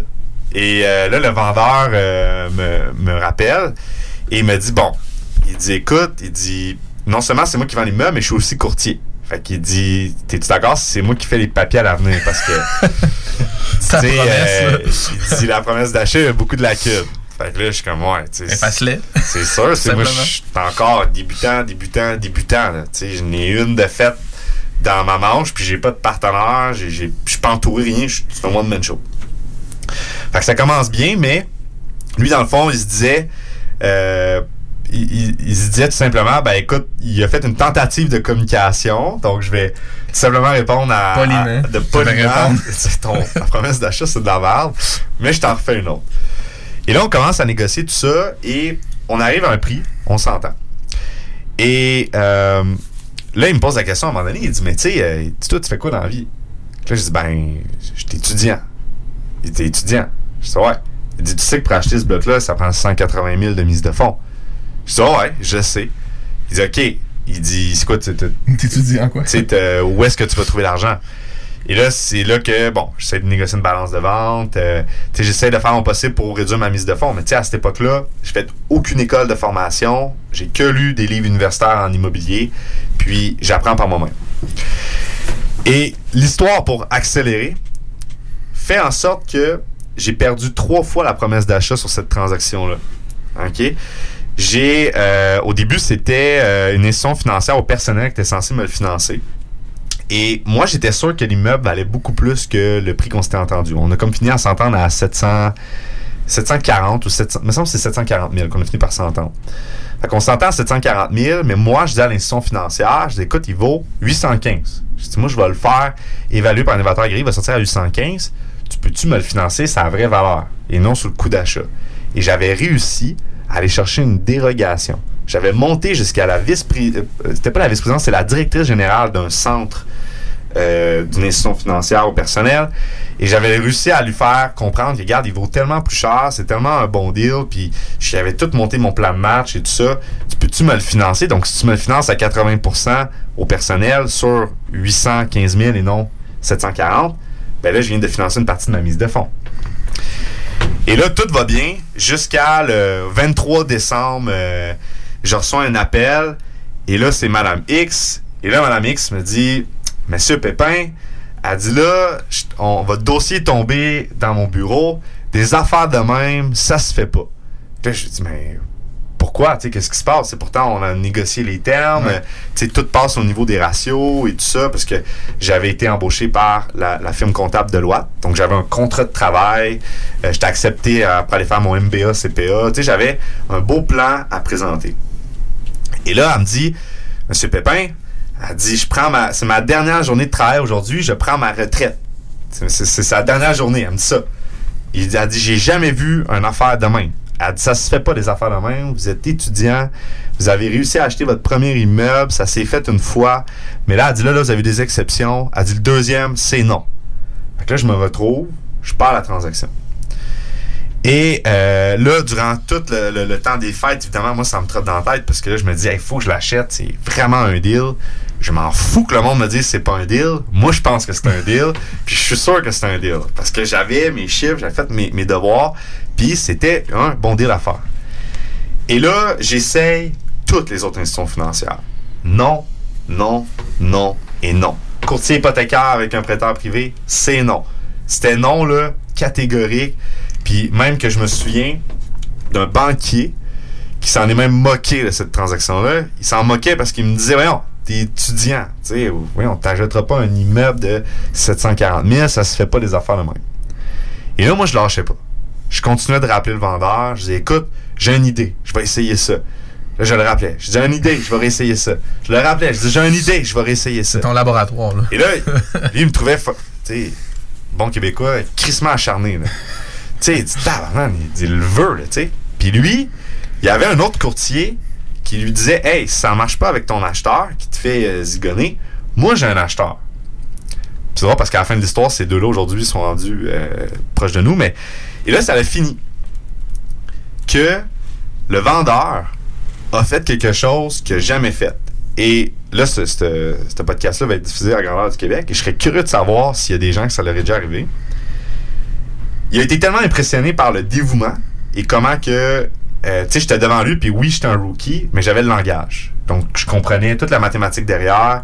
Et euh, là, le vendeur euh, me, me rappelle et il me dit Bon, il dit Écoute, il dit Non seulement c'est moi qui vends l'immeuble, mais je suis aussi courtier. Fait qu'il dit T'es-tu d'accord si c'est moi qui fais les papiers à l'avenir? Parce que. Sais, promesse, euh, il dit La promesse d'achat, il y a beaucoup de lacunes. Fait que là, je suis comme Ouais, tu sais. C'est sûr, c'est moi, je suis encore débutant, débutant, débutant. Tu sais, je n'ai une de faite dans ma manche, puis j'ai pas de partenaire, je suis pas entouré, rien, je suis un one-man show. Fait que ça commence bien, mais lui, dans le fond, il se disait. euh, il, se disait tout simplement, ben écoute, il a fait une tentative de communication, donc je vais tout simplement répondre à. Poliment. à- de poliment. C'est ton ta promesse d'achat, c'est de la merde, mais je t'en refais une autre. Et là, on commence à négocier tout ça et on arrive à un prix, on s'entend. Et euh, là, il me pose la question à un moment donné. Il dit Mais tu sais, euh, toi, tu fais quoi dans la vie? Là, je dis Ben, je suis étudiant. Il dit étudiant? Je dis Ouais. Il dit Tu sais que pour acheter ce bloc-là, ça prend 180 000 de mise de fonds. Je dis Ouais, je sais. Il dit OK. Il dit C'est quoi, tu T'étudies en quoi? tu sais, t'as- où est-ce que tu vas trouver l'argent? Et là, c'est là que, bon, j'essaie de négocier une balance de vente. euh, j'essaie de faire mon possible pour réduire ma mise de fonds. Mais tu sais, à cette époque-là, j'ai fait aucune école de formation. J'ai que lu des livres universitaires en immobilier. Puis, j'apprends par moi-même. Et l'histoire, pour accélérer, fait en sorte que j'ai perdu trois fois la promesse d'achat sur cette transaction-là. OK? J'ai, euh, au début, c'était euh, une institution financière au personnel qui était censé me le financer. Et moi, j'étais sûr que l'immeuble valait beaucoup plus que le prix qu'on s'était entendu. On a comme fini à s'entendre à 700, 740 ou 700, il me semble que c'est 740 000 qu'on a fini par s'entendre. Fait qu'on s'entend à 740 000, mais moi, je dis à l'institution financière, je dis, écoute, il vaut 815. Je dis, moi, je vais le faire évaluer par un évaluateur agréé, il va sortir à 815. Tu peux-tu me le financer? Sa vraie valeur et non sur le coût d'achat? Et j'avais réussi aller chercher une dérogation. J'avais monté jusqu'à la vice-présidente, c'était pas la vice-présidente, c'est la directrice générale d'un centre euh, d'une institution financière au personnel. Et j'avais réussi à lui faire comprendre que, regarde, il vaut tellement plus cher, c'est tellement un bon deal, puis j'avais tout monté mon plan de match et tout ça. Tu peux-tu me le financer? Donc, si tu me le finances à 80% au personnel sur 815 000 et non 740, ben là, je viens de financer une partie de ma mise de fonds. Et là, tout va bien jusqu'à le 23 décembre. euh, je reçois un appel et là, c'est Madame X. Et là, Madame X me dit Monsieur Pépin, elle dit là, on, votre dossier est tombé dans mon bureau. Des affaires de même, ça se fait pas. Là, je dis Mais pourquoi Tu sais, Qu'est-ce qui se passe? C'est pourtant, on a négocié les termes. Ouais. Tu sais, tout passe au niveau des ratios et tout ça, parce que j'avais été embauché par la, la firme comptable Deloitte. Donc, j'avais un contrat de travail. Euh, J'étais accepté euh, pour aller faire mon MBA, CPA. Tu sais, j'avais un beau plan à présenter. Et là, elle me dit, Monsieur Pépin, elle dit, je prends ma, c'est ma dernière journée de travail aujourd'hui, je prends ma retraite. C'est, sa dernière journée, elle me dit ça. Il dit- Elle dit, j'ai jamais vu une affaire de même. Elle dit, ça se fait pas des affaires de même. Vous êtes étudiant, vous avez réussi à acheter votre premier immeuble, ça s'est fait une fois. Mais là, elle dit, là, là, vous avez des exceptions. Elle dit, le deuxième, c'est non. Fait que là, je me retrouve, je pars à la transaction. Et euh, là, durant tout le temps des fêtes, évidemment, moi, ça me trotte dans la tête parce que là, je me dis, il faut que je l'achète, c'est vraiment un deal. Je m'en fous que le monde me dise c'est pas un deal. Moi, je pense que c'est un deal. Puis je suis sûr que c'est un deal. Parce que j'avais mes chiffres, j'avais fait mes, mes devoirs. Puis c'était un bon deal à faire. Et là, j'essaye toutes les autres institutions financières. Non, non, non et non. Courtier hypothécaire avec un prêteur privé, c'est non. C'était non, là, catégorique. Puis même que je me souviens d'un banquier qui s'en est même moqué de cette transaction-là. Il s'en moquait parce qu'il me disait, voyons, t'es étudiant, tu sais, voyons, t'achèteras pas un immeuble de 740 000, ça se fait pas des affaires de même. Et là, moi, je lâchais pas. Je continuais de rappeler le vendeur. Je disais, écoute, j'ai une idée, je vais essayer ça. Là, je le rappelais. Je disais, j'ai une idée, je vais réessayer ça. Je le rappelais. Je disais, j'ai une idée, je vais réessayer ça. C'est ton laboratoire, là. Et là, lui, il me trouvait, tu sais, bon québécois, crissement acharné, là. Tu sais, il dit, il dit, le veut, là, tu sais. Puis lui, il y avait un autre courtier qui lui disait, hey, si ça marche pas avec ton acheteur, qui te fait euh, zigonner, moi, j'ai un acheteur. C'est drôle parce qu'à la fin de l'histoire, ces deux-là, aujourd'hui, sont rendus euh, proches de nous, mais. Et là, ça a fini. Que le vendeur a fait quelque chose qu'il n'a jamais fait. Et là, ce, podcast-là va être diffusé à grandeur du Québec. Et je serais curieux de savoir s'il y a des gens que ça leur est déjà arrivé. Il a été tellement impressionné par le dévouement et comment que. Euh, tu sais, j'étais devant lui, puis oui, j'étais un rookie, mais j'avais le langage. Donc, je comprenais toute la mathématique derrière.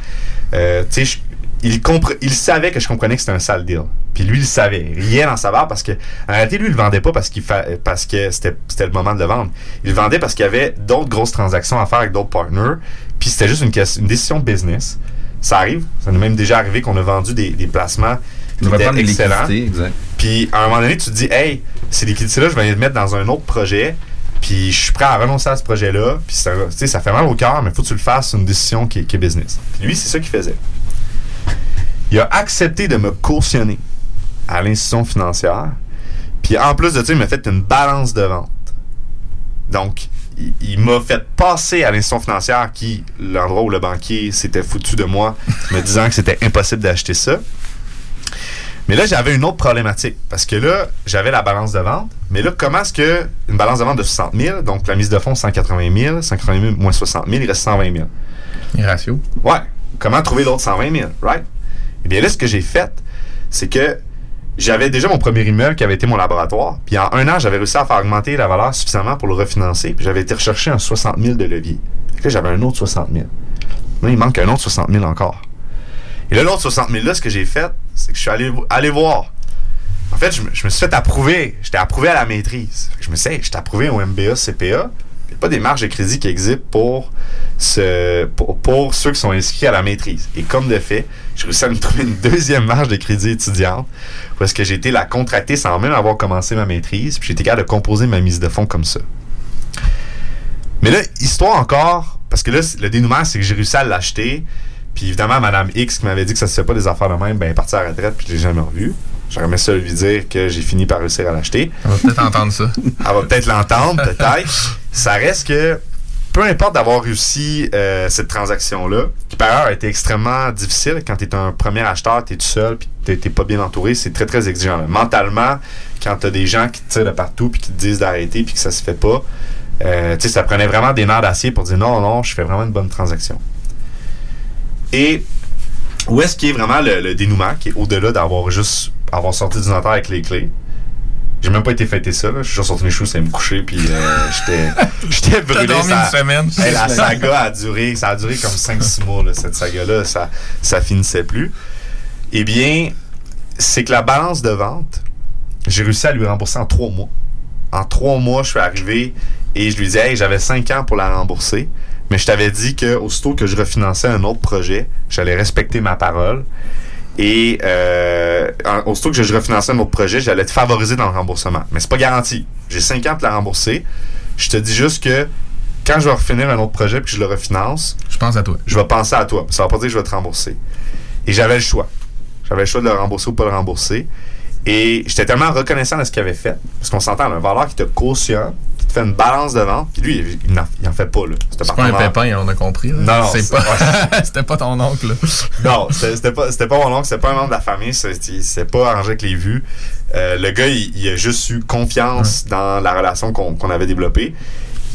Euh, tu sais, il, compre- il savait que je comprenais que c'était un sale deal. Puis lui, il savait. Il riait dans sa barre parce que, en réalité, lui, il le vendait pas parce, qu'il fa- parce que c'était c'était le moment de le vendre. Il le vendait parce qu'il y avait d'autres grosses transactions à faire avec d'autres partners. Puis c'était juste une, ques- une décision business. Ça arrive. Ça nous est même déjà arrivé qu'on a vendu des, des placements qui étaient excellents. Puis à un moment donné, tu te dis, hey, ces liquidités-là, je vais les mettre dans un autre projet. Puis je suis prêt à renoncer à ce projet-là. Puis ça, ça fait mal au cœur, mais faut que tu le fasses une décision qui, est- qui est business. Puis lui, c'est ça qu'il faisait. Il a accepté de me cautionner à l'institution financière. Puis en plus de ça, il m'a fait une balance de vente. Donc, il, il m'a fait passer à l'institution financière qui, l'endroit où le banquier s'était foutu de moi, me disant que c'était impossible d'acheter ça. Mais là, j'avais une autre problématique. Parce que là, j'avais la balance de vente. Mais là, comment est-ce que une balance de vente de 60 000, donc la mise de fonds 180 000, 180 000 moins 60 000, il reste 120 000. Les ratios. Ouais. Comment trouver l'autre 120 000, right? Eh bien là, ce que j'ai fait, c'est que j'avais déjà mon premier immeuble qui avait été mon laboratoire. Puis en un an, j'avais réussi à faire augmenter la valeur suffisamment pour le refinancer. Puis j'avais été rechercher un 60 000 de levier. Fait que là, j'avais un autre 60 000. Là, il manque un autre 60 000 encore. Et là, l'autre 60 000 là, ce que j'ai fait, c'est que je suis allé, allé voir. Fait, je me, suis fait approuver. J'étais approuvé à la maîtrise. Je me suis dit, hey, j'étais approuvé au MBA, CPA. Il n'y a pas des marges de crédit qui existent pour, ce, pour, pour ceux qui sont inscrits à la maîtrise. Et comme de fait, j'ai réussi à me trouver une deuxième marge de crédit étudiante parce que j'ai été la contracter sans même avoir commencé ma maîtrise. Puis j'ai été capable de composer ma mise de fonds comme ça. Mais là, histoire encore, parce que là, le dénouement, c'est que j'ai réussi à l'acheter. Puis évidemment, Madame X qui m'avait dit que ça se fait pas des affaires de même, ben elle est partie à la retraite, puis je l'ai jamais revu. J'aurais aimé ça lui dire que j'ai fini par réussir à l'acheter. On va peut-être entendre ça. Elle va peut-être l'entendre, peut-être. Ça reste que, peu importe d'avoir réussi euh, cette transaction-là, qui par ailleurs a été extrêmement difficile quand tu es un premier acheteur, tu es tout seul, puis tu n'es pas bien entouré, c'est très très exigeant. là. Mentalement, quand tu as des gens qui te tirent de partout, puis qui te disent d'arrêter, puis que ça se fait pas, euh, tu sais, ça prenait vraiment des nerfs d'acier pour dire non, non, je fais vraiment une bonne transaction. Et où est-ce qu'il est vraiment le, le dénouement, qui est au-delà d'avoir juste avoir sorti du notaire avec les clés? J'ai même pas été fêter ça, là. Je suis juste sorti mes choses, c'est me coucher, puis euh, j'étais j'étais brûlé. dormi ça- une semaine. Hey, la saga a duré, ça a duré comme 5-6 mois, là, cette saga-là. Ça, ça finissait plus. Eh bien, c'est que la balance de vente, j'ai réussi à lui rembourser en 3 mois. En 3 mois, je suis arrivé et je lui disais, hey, j'avais 5 ans pour la rembourser. Mais je t'avais dit que aussitôt que je refinançais un autre projet, j'allais respecter ma parole. Et euh, aussitôt que je refinançais un autre projet, j'allais te favoriser dans le remboursement. Mais c'est pas garanti. J'ai 5 ans pour la rembourser. Je te dis juste que quand je vais refinir un autre projet puis que je le refinance, Je pense à toi. je vais penser à toi. Ça va pas dire que je vais te rembourser. Et j'avais le choix. J'avais le choix de le rembourser ou pas le rembourser. Et j'étais tellement reconnaissant de ce qu'il avait fait. Parce qu'on s'entend, un valeur qui te cautionne, fait une balance de vente. Puis lui, il n'en il en fait pas. là. C'était pas un pépin, on a compris. là. Non, c'est pas. C'était pas ton oncle. là. Non, c'était pas, pas mon oncle, c'était pas un membre de la famille, c'est- il s'est pas arrangé avec les vues. Euh, le gars, il, il a juste eu confiance dans la relation qu'on qu'on avait développée.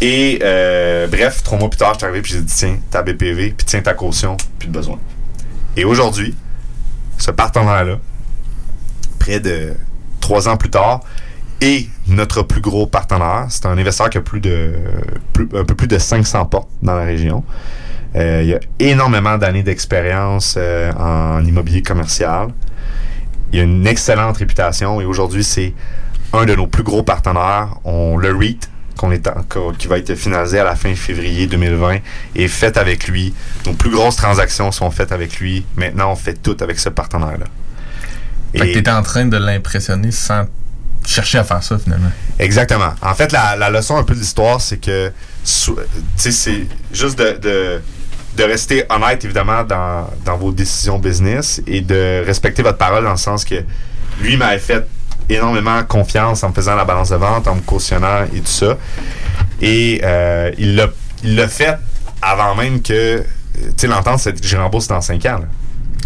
Et euh, bref, trois mois plus tard, je suis arrivé puis j'ai dit tiens, ta BPV, puis tiens ta caution, plus de besoin. Et aujourd'hui, ce partenaire-là, près de trois ans plus tard, est notre plus gros partenaire. C'est un investisseur qui a plus de plus- un peu plus de 500 portes dans la région. Euh, il y a énormément d'années d'expérience euh, en immobilier commercial. Il a une excellente réputation et aujourd'hui, c'est un de nos plus gros partenaires. On le REIT, qu'on est en- qui va être finalisé à la fin février 2020, est fait avec lui. Nos plus grosses transactions sont faites avec lui. Maintenant, on fait tout avec ce partenaire-là. Fait que Et- t'étais en train de l'impressionner sans chercher à faire ça finalement. Exactement. En fait, la, la leçon un peu de l'histoire, c'est que, c'est juste de, de, de rester honnête, évidemment, dans, dans vos décisions business et de respecter votre parole dans le sens que lui m'avait fait énormément confiance en me faisant la balance de vente, en me cautionnant et tout ça. Et euh, il l'a fait avant même que, tu sais, l'entente, c'est que j'ai remboursé dans 5 ans.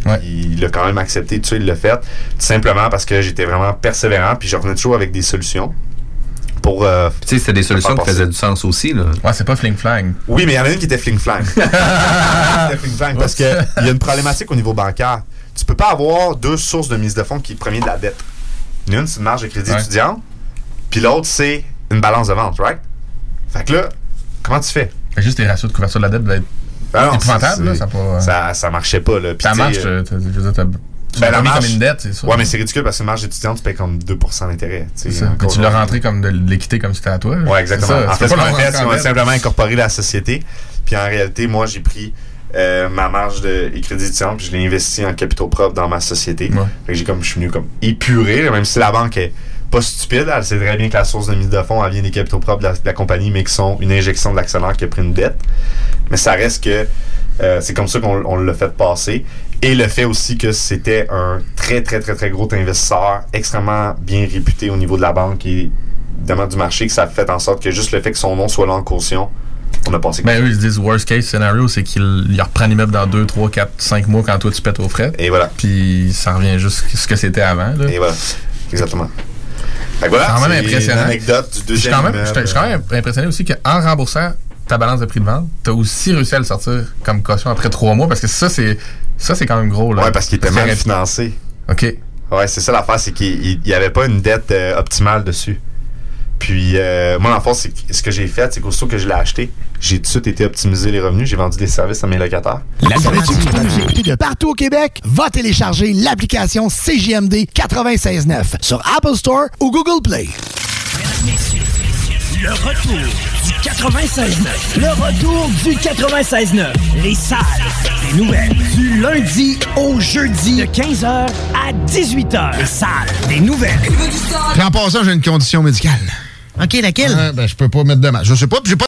Ouais. Il l'a quand même accepté, tout ça, il l'a fait. Tout simplement parce que j'étais vraiment persévérant, puis je revenais toujours avec des solutions pour. euh, Tu sais, c'était des solutions qui faisaient du sens aussi. Là. Ouais, c'est pas fling flang. Oui, mais il y en a une qui était fling-flang. C'était fling-flang parce qu'il y a une problématique au niveau bancaire. Tu peux pas avoir deux sources de mise de fonds qui premier de la dette. Une, c'est une marge de crédit Ouais. étudiant, puis l'autre, c'est une balance de vente, right? Fait que là, comment tu fais? Fait juste tes ratios de couverture de la dette doivent être Non, épouvantables, c'est- là. Ça, pas, Ça, ça marchait pas, là. Puis, ça marche. euh. Tu Ben, la marge- comme une dette, c'est ça. Ouais, mais c'est ridicule parce que marge étudiante, tu payes comme 2% d'intérêt. C'est ça. Puis tu l'as rentré comme de l'équité comme si c'était à toi. Ouais, exactement. Ça, en fait, ce qu'on a fait, c'est qu'on simplement incorporé la société. Puis en réalité, moi, j'ai pris euh, ma marge de et crédit étudiant, puis je l'ai investi en capitaux propres dans ma société. Ouais. Fait que j'ai comme, je suis venu comme épurer, là, même si la banque est pas stupide, elle sait très bien que la source de mise de fonds, elle vient des capitaux propres de la, de la compagnie, mais qui sont une injection de l'actionnaire qui a pris une dette. Mais ça reste que euh, c'est comme ça qu'on on l'a fait passer. Et le fait aussi que c'était un très, très, très, très gros investisseur, extrêmement bien réputé au niveau de la banque et évidemment du marché que ça a fait en sorte que juste le fait que son nom soit là en caution, on a passé. Ben eux, ils se disent worst case scenario, c'est qu'il il reprend l'immeuble dans 2, 3, 4, 5 mois quand toi tu pètes aux frais. Et voilà. Puis ça revient juste ce que c'était avant. Là. Et voilà. Exactement. Voilà, C'est quand même impressionnant. anecdote du Je suis deuxième quand même, immeuble. je suis- je suis quand même impressionné aussi qu'en remboursant ta balance de prix de vente, tu as aussi réussi à le sortir comme caution après 3 mois parce que ça, c'est ça c'est quand même gros. Là. Ouais, parce qu'il était mal financé. OK. Ouais, c'est ça l'affaire, c'est qu'il n'y avait pas une dette euh, optimale dessus. Puis, euh, moi, l'enfant, c'est que- ce que j'ai fait, c'est qu'aussitôt que je l'ai acheté, j'ai tout de suite été optimiser les revenus, j'ai vendu des services à mes locataires. Écouter de partout au Québec? Va télécharger l'application CJMD 96.9 sur Apple Store ou Google Play. Le retour du 96.9. Le retour du 96.9. Les salles des nouvelles. Du lundi au jeudi. De 15h à 18h. Les salles des nouvelles. Puis en passant, j'ai une condition médicale. OK, laquelle? Euh, ben, je peux pas mettre de masque. Je sais pas